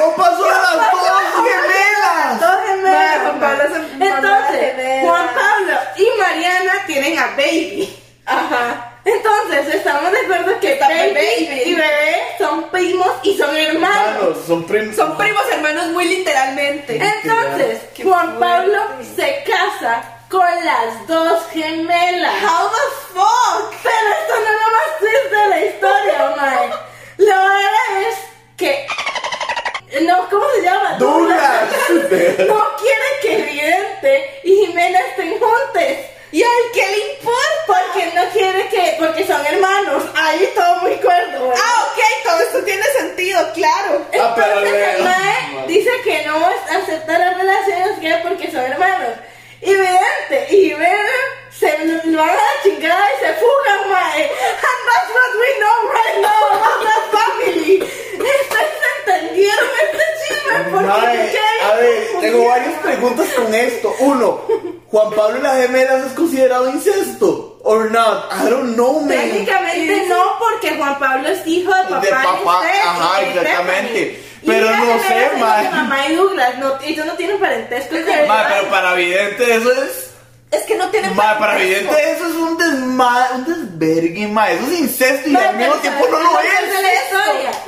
¿cómo pasó a las dos gemelas? Dos gemelas, Juan. Pablo es el Entonces. Juan Pablo y Mariana tienen a Baby. Ajá. Entonces, estamos de acuerdo que Baby, Baby. y Bebé son primos y son hermanos. Hermanos, son primos. Son primos hermanos muy literalmente. Entonces, Qué Juan fuerte. Pablo se casa con las dos gemelas. How the fuck? Pero esto no es lo más triste de la historia, mae. Lo verdad es que. No, ¿cómo se llama? Douglas. No quiere que Evidente y Jimena estén juntos. ¿Y a él qué le importa? Porque no quiere que. Porque son hermanos. Ahí todo muy cuerdo, ¿verdad? Ah, ok, todo esto tiene sentido, claro. Ah, pero Entonces el mae dice que no acepta las relaciones que porque son hermanos. Y Vidente y Jimena se lo van a la chingada y se fugan, mae. And that's what we know right now about that family. ¿Ustedes entendieron este chisme? Porque Mae, a ver, tengo varias preguntas con esto. Uno, ¿Juan Pablo y las gemelas es considerado incesto? Or not? I don't know, man. Técnicamente no, porque Juan Pablo es hijo de papá. De papá, ajá, exactamente. Pero no sé, mae. de Mamá y Douglas, no, ellos no tienen parentesco. entre Ma, ellos. pero para vidente eso es. Es que no tiene Ma, para vidente eso es un desma, un desvergue, ma. Eso es incesto y Mae, al mismo tiempo no ¿sabes lo es.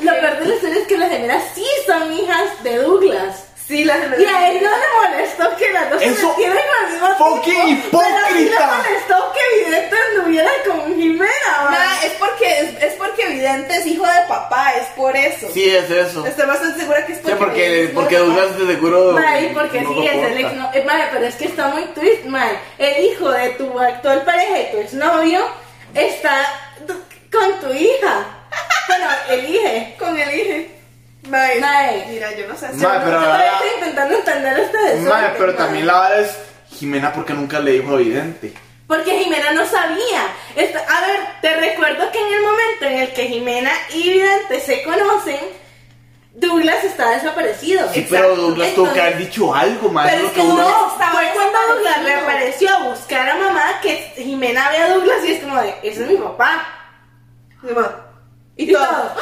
lo peor de la historia es que las gemelas sí son hijas de Douglas. Sí, las. Y a él no le molestó que las dos se Eso- metieran al mismo fucking tiempo, Pero sí le hipócrita. molestó que Evidente anduviera con Jimena, mae. es porque es, es porque evidente es hijo de papá, es por eso. Sí, es eso. Estoy bastante segura que es Sí, porque porque, hijo porque papá. Douglas de seguro. Mae, porque no sí, es el ex no, eh, mae, pero es que está muy twist, mae. El hijo de tu actual pareja y tu exnovio está con tu hija. Bueno, elige. Con el hijo. Mae, Mae. Mira, yo no sé. Mae, pero Yo la verdad- estoy intentando entender este desorden. Mae, pero mae. también la verdad es. Jimena, porque nunca le dijo a vidente? Porque Jimena no sabía. Esta- a ver, te recuerdo que en el momento en el que Jimena y Vidente se conocen, Douglas está desaparecido. Sí, Exacto. pero Douglas tuvo que haber dicho algo, más Pero lo es que que uno. no- estaba fue cuando Douglas le apareció a buscar a mamá que Jimena ve a Douglas y es como de, ese es mi papá. Ma. Y, Y todo. todo.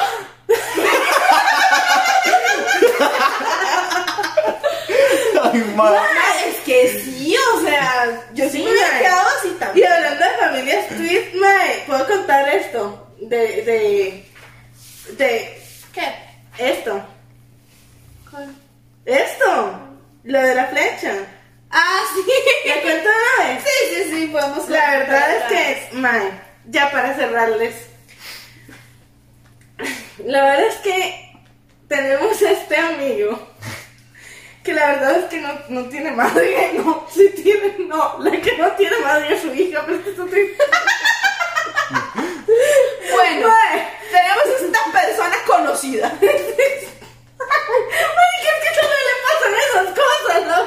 Ay, ma. Ma, es que sí, o sea, yo sí, Sí, me hubiera quedado así Y también. hablando de familias tweet, mae, puedo contar esto. De, de, de, ¿Qué? esto. Esto. Lo de la flecha. Ah, sí. ¿Ya cuento una vez? Sí, sí, sí, podemos La verdad es que, mae, ya para cerrarles. La verdad es que tenemos este amigo que la verdad es que no, no tiene madre, no, sí tiene, no, la que no tiene madre es su hija, pero esto historia. Bueno, tenemos esta persona conocida. Ay, que es que solo le pasan esas cosas, ¿no?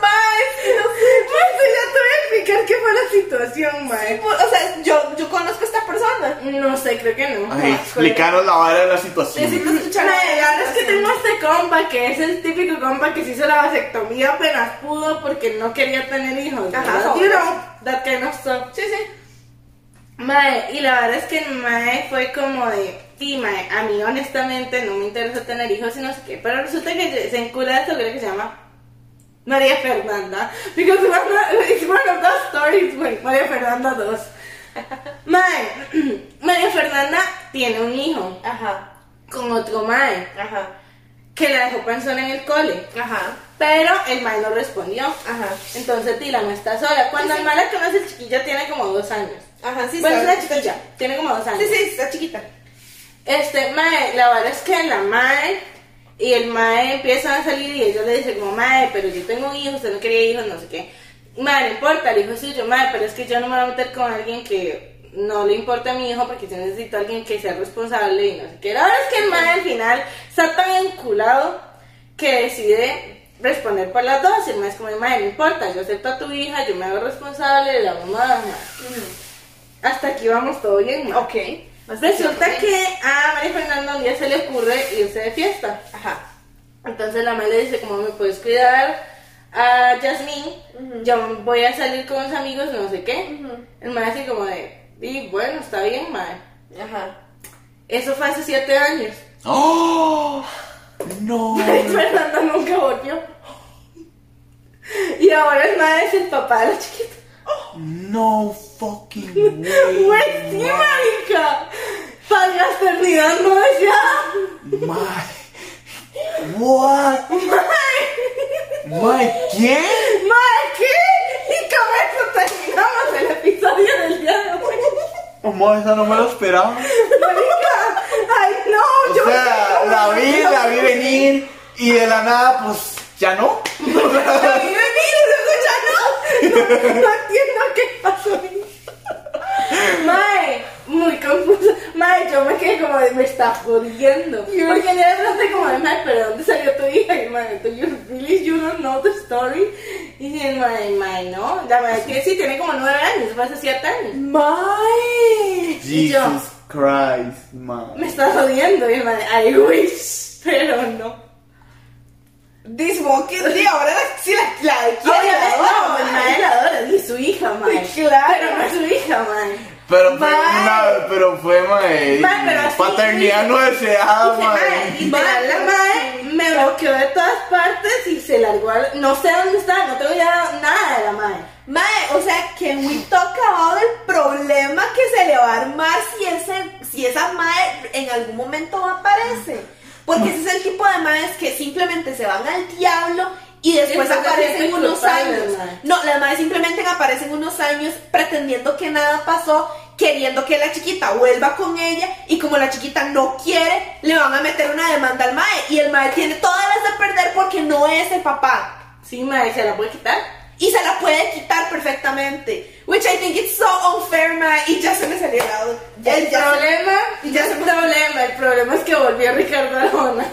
Mae, no sé. Mae, ya te voy a explicar qué fue la situación, mae. Por- O sea, yo, yo conozco a esta persona. No sé, creo que no. Ay, explicaros la vara de la situación. Necesito escuchar Mae, la verdad es que tengo este compa que es el típico compa que se hizo la vasectomía apenas pudo porque no quería tener hijos. Ajá. You know, that kind of stuff. Sí, sí. Mae, y la verdad es que Mae fue como de, sí, Mae, a mí honestamente no me interesa tener hijos y no sé qué, pero resulta que se encula esto creo que se llama María Fernanda, because it's one of those stories, güey, María Fernanda 2. Mae, María Fernanda tiene un hijo Ajá, con otro Mae ajá, que la dejó pensar en el cole, ajá, pero el Mae no respondió. ajá. Entonces Tila no está sola. Cuando el Mae la conoce, el chiquillo tiene como dos años. Ajá, sí, bueno, es una chiquilla, tiene como dos años. Sí, sí, está chiquita. Este, mae, la verdad es que la mae y el mae empiezan a salir y ella le dice como, mae, pero yo tengo un hijo, usted no quería hijos, no sé qué. Mae, no importa, el hijo es suyo, mae, pero es que yo no me voy a meter con alguien que no le importa a mi hijo porque yo necesito a alguien que sea responsable y no sé qué. La verdad es que el mae al final está tan enculado que decide responder por las dos y el mae es como, mae, no importa, yo acepto a tu hija, yo me hago responsable de la mamá, mae. Hasta aquí vamos todo bien, ma. Ok. Resulta que a María Fernanda un día se le ocurre irse de fiesta. Ajá. Entonces la madre dice, como me puedes cuidar a Jasmine, yo voy a salir con unos amigos, no sé qué. El madre así como de, y bueno, está bien, madre. Ajá. Eso fue hace siete años. ¡Oh! No. María Fernanda nunca volvió. Y ahora el madre es el papá de la chiquita. No fucking way. Güey, sí, marica. Para la eternidad no deseada. My. What? My, ¿quién? Madre, ¿qué? Y con eso terminamos el episodio del día de hoy. Como esa no me lo esperaba. Marica, ay no, O yo sea, me la vi, la vi venir y de la nada, pues ya no. La vi venir y luego ya no. No, no entiendo qué pasó ahí. Mae, muy confusa. Mae, yo me quedé como de, me está jodiendo. Porque le pregunté como de, mae, pero ¿dónde salió tu hija? Y mae, ¿do you really you don't know the story? Y el mae, mae, no. La mae que sí, tiene como nueve años, fue hace siete años. ¡Mae! Yo, Jesus Christ, man. me está jodiendo. Y mae, I wish, pero no. This Walking Dead, ahora la, sí la, la quiere, Obviamente, la adora, mae la adora, es su hija, mae. Claro. Pero no es su hija, mae. Pero fue pero fue así- paternidad no deseada, Dice, mae, mae. literal, la mae me bloqueó de todas partes y se largó al... No sé dónde está, no tengo ya nada de la mae. Mae, o sea, que talk about el problema que se le va a armar si, ese, si esa mae en algún momento aparece. Porque ese es el tipo de maes que simplemente se van al diablo y después aparecen unos años. No, las maes simplemente aparecen unos años pretendiendo que nada pasó, queriendo que la chiquita vuelva con ella y como la chiquita no quiere, le van a meter una demanda al mae y el mae tiene todas las de perder porque no es el papá. Sí, mae, se la puede quitar. Y se la puede quitar perfectamente. Which I think it's so unfair, ma. Y ya se me salió el lado. Ya, el ya se- problema, y ya ya es se problema, el problema es que volvió Ricardo Arjona.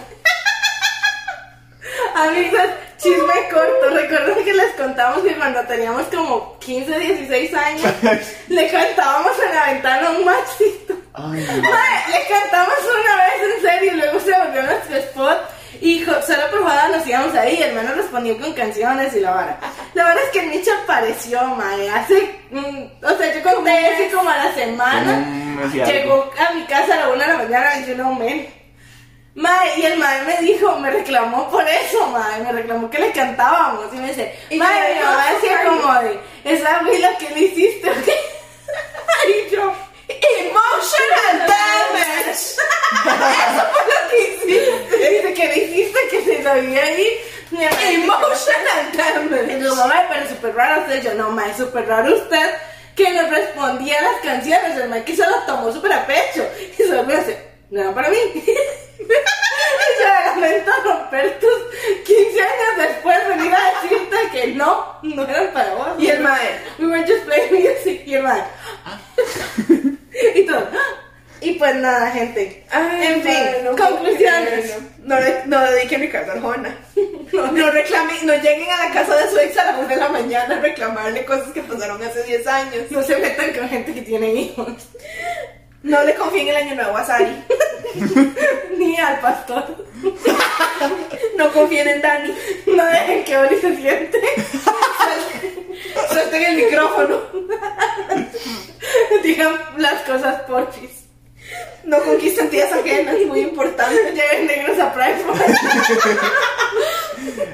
Amigos, chisme corto, recuerden que les contamos que cuando teníamos como 15, 16 años, le cantábamos en la ventana un machito. Ay, Mae, le cantamos una vez en serio y luego se volvió nuestro spot. Y por joda nos íbamos ahí y el hermano respondió con canciones y la vara. La verdad es que Micho apareció, mae, hace. mm, o sea, yo conté así como a la semana. Llegó a mi casa a la una de la mañana y yo no me. Mae, y el mae me dijo, me reclamó por eso, mae, me reclamó que le cantábamos. Y me dice, Y mae, yo, mi mamá "I'm decía sorry". como de, esa huila que le hiciste, ¿o qué?" Y yo, Emotional damage. Eso fue lo que hiciste. Dice que le hiciste que se lo vi ahí. Emotional Y damage. yo, mamá, pero súper raro usted. Yo, no, ma, es súper raro usted que nos respondía a las canciones. El que se lo tomó súper a pecho. Y solo me dice, no era para mí. Y yo lamento romper tus 15 años después venir a decirte que no, no eran para vos. Y el mae. We were just playing music. Y el ma, y todo. Y pues nada, gente. Ay, en fin, mae, no, conclusiones. No, no dediquen Ricardo Arjona. No, no reclamen, no lleguen a la casa de su ex a las 1 de la mañana a reclamarle cosas que pasaron hace 10 años. No se metan con gente que tiene hijos. No le confíen el año nuevo a Sari. Ni al pastor. No confíen en Dani. No dejen que Oli se siente. Suelten el micrófono. Digan las cosas porchis. No conquisten tías ajenas, muy importante. Lleguen negros a Pride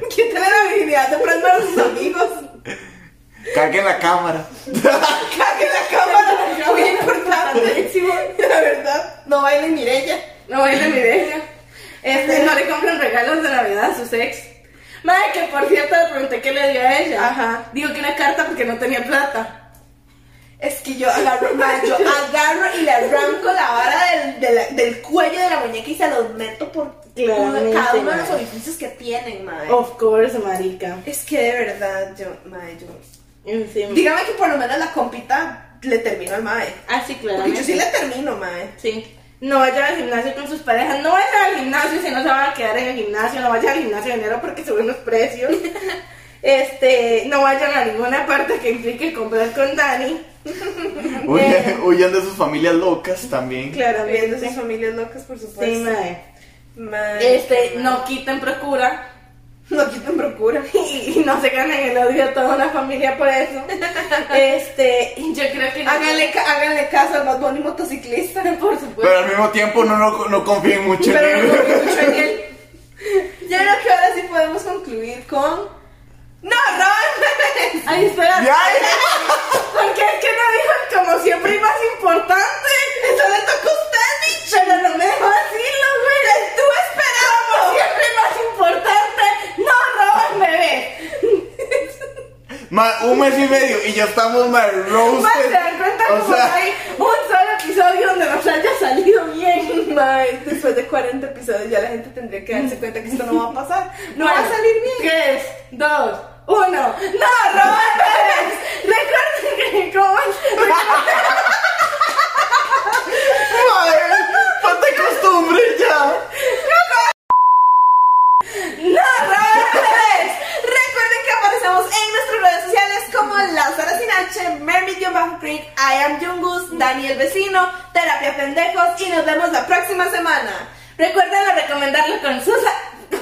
Quiten la virginidad de pronto a sus amigos. Caguen la cámara. La verdad, no bailen Mirella. No baile Mireia. Este, no le compren regalos de Navidad a sus ex. Madre, que por cierto le pregunté qué le dio a ella. Ajá. Digo que una carta porque no tenía plata. Es que yo agarro, ma, yo agarro y le arranco la vara del, del cuello de la muñeca y se los meto por Claramente, cada uno de los orificios que tienen, madre. Of course, marica. Es que de verdad, yo, madre, yo. Encima. Dígame que por lo menos la compita le termino al mae. Ah, sí, claro. Porque yo sí le termino, mae. Sí. No vayan al gimnasio con sus parejas. No vayan al gimnasio si no se van a quedar en el gimnasio. No vayan al gimnasio en enero porque suben los precios. este, no vayan a ninguna parte que implique comprar con Dani. Huyan, huyan de sus familias locas también. Claro, viendo sus familias locas, por supuesto. Sí, mae. Mae, Este, no quiten procura. no quiten procura. Y, y no se ganen el odio a toda una familia por eso. Este, yo creo que. Háganle, ca- háganle caso al más bonito motociclista. por supuesto. Pero al mismo tiempo no, no, no confíen mucho Pero en no él. confío mucho en él. Yo creo que ahora sí podemos concluir con. ¡No, Ron! Ay, espera. Ya, Porque es que no dijo el como siempre y más importante. Eso le toca a usted, bicho. Pero no me dejó decirlo, güey. Tú esperando. Como siempre más importante. No roban bebés. Ma, un mes y medio y ya estamos mal Más roasted. se dan cuenta O como sea, hay un solo episodio donde nos haya salido bien. Mae, después de 40 episodios ya la gente tendría que darse cuenta que esto no va a pasar. No va a Bueno, salir bien. Tres, dos, uno. ¡No roban bebés! Recuerden que como madre, falta costumbre ya. ¡No bebés! Recuerden que aparecemos en nuestras redes sociales como Lázaro Sin H, Mermid-Creek, I am Jungus, Daniel Vecino, Terapia Pendejos y nos vemos la próxima semana. Recuerden recomendarlo con sus... No.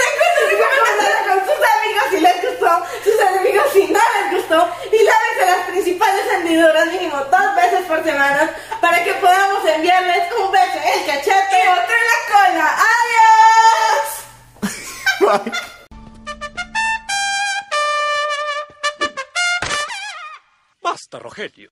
Recuerden recomendarlo con sus amigos si les gustó, sus enemigos si no les gustó y lávense las principales hendiduras mínimo dos veces por semana para que podamos enviarles un beso el cachete Y otro en la cola. ¡Adiós! Basta, Rogelio.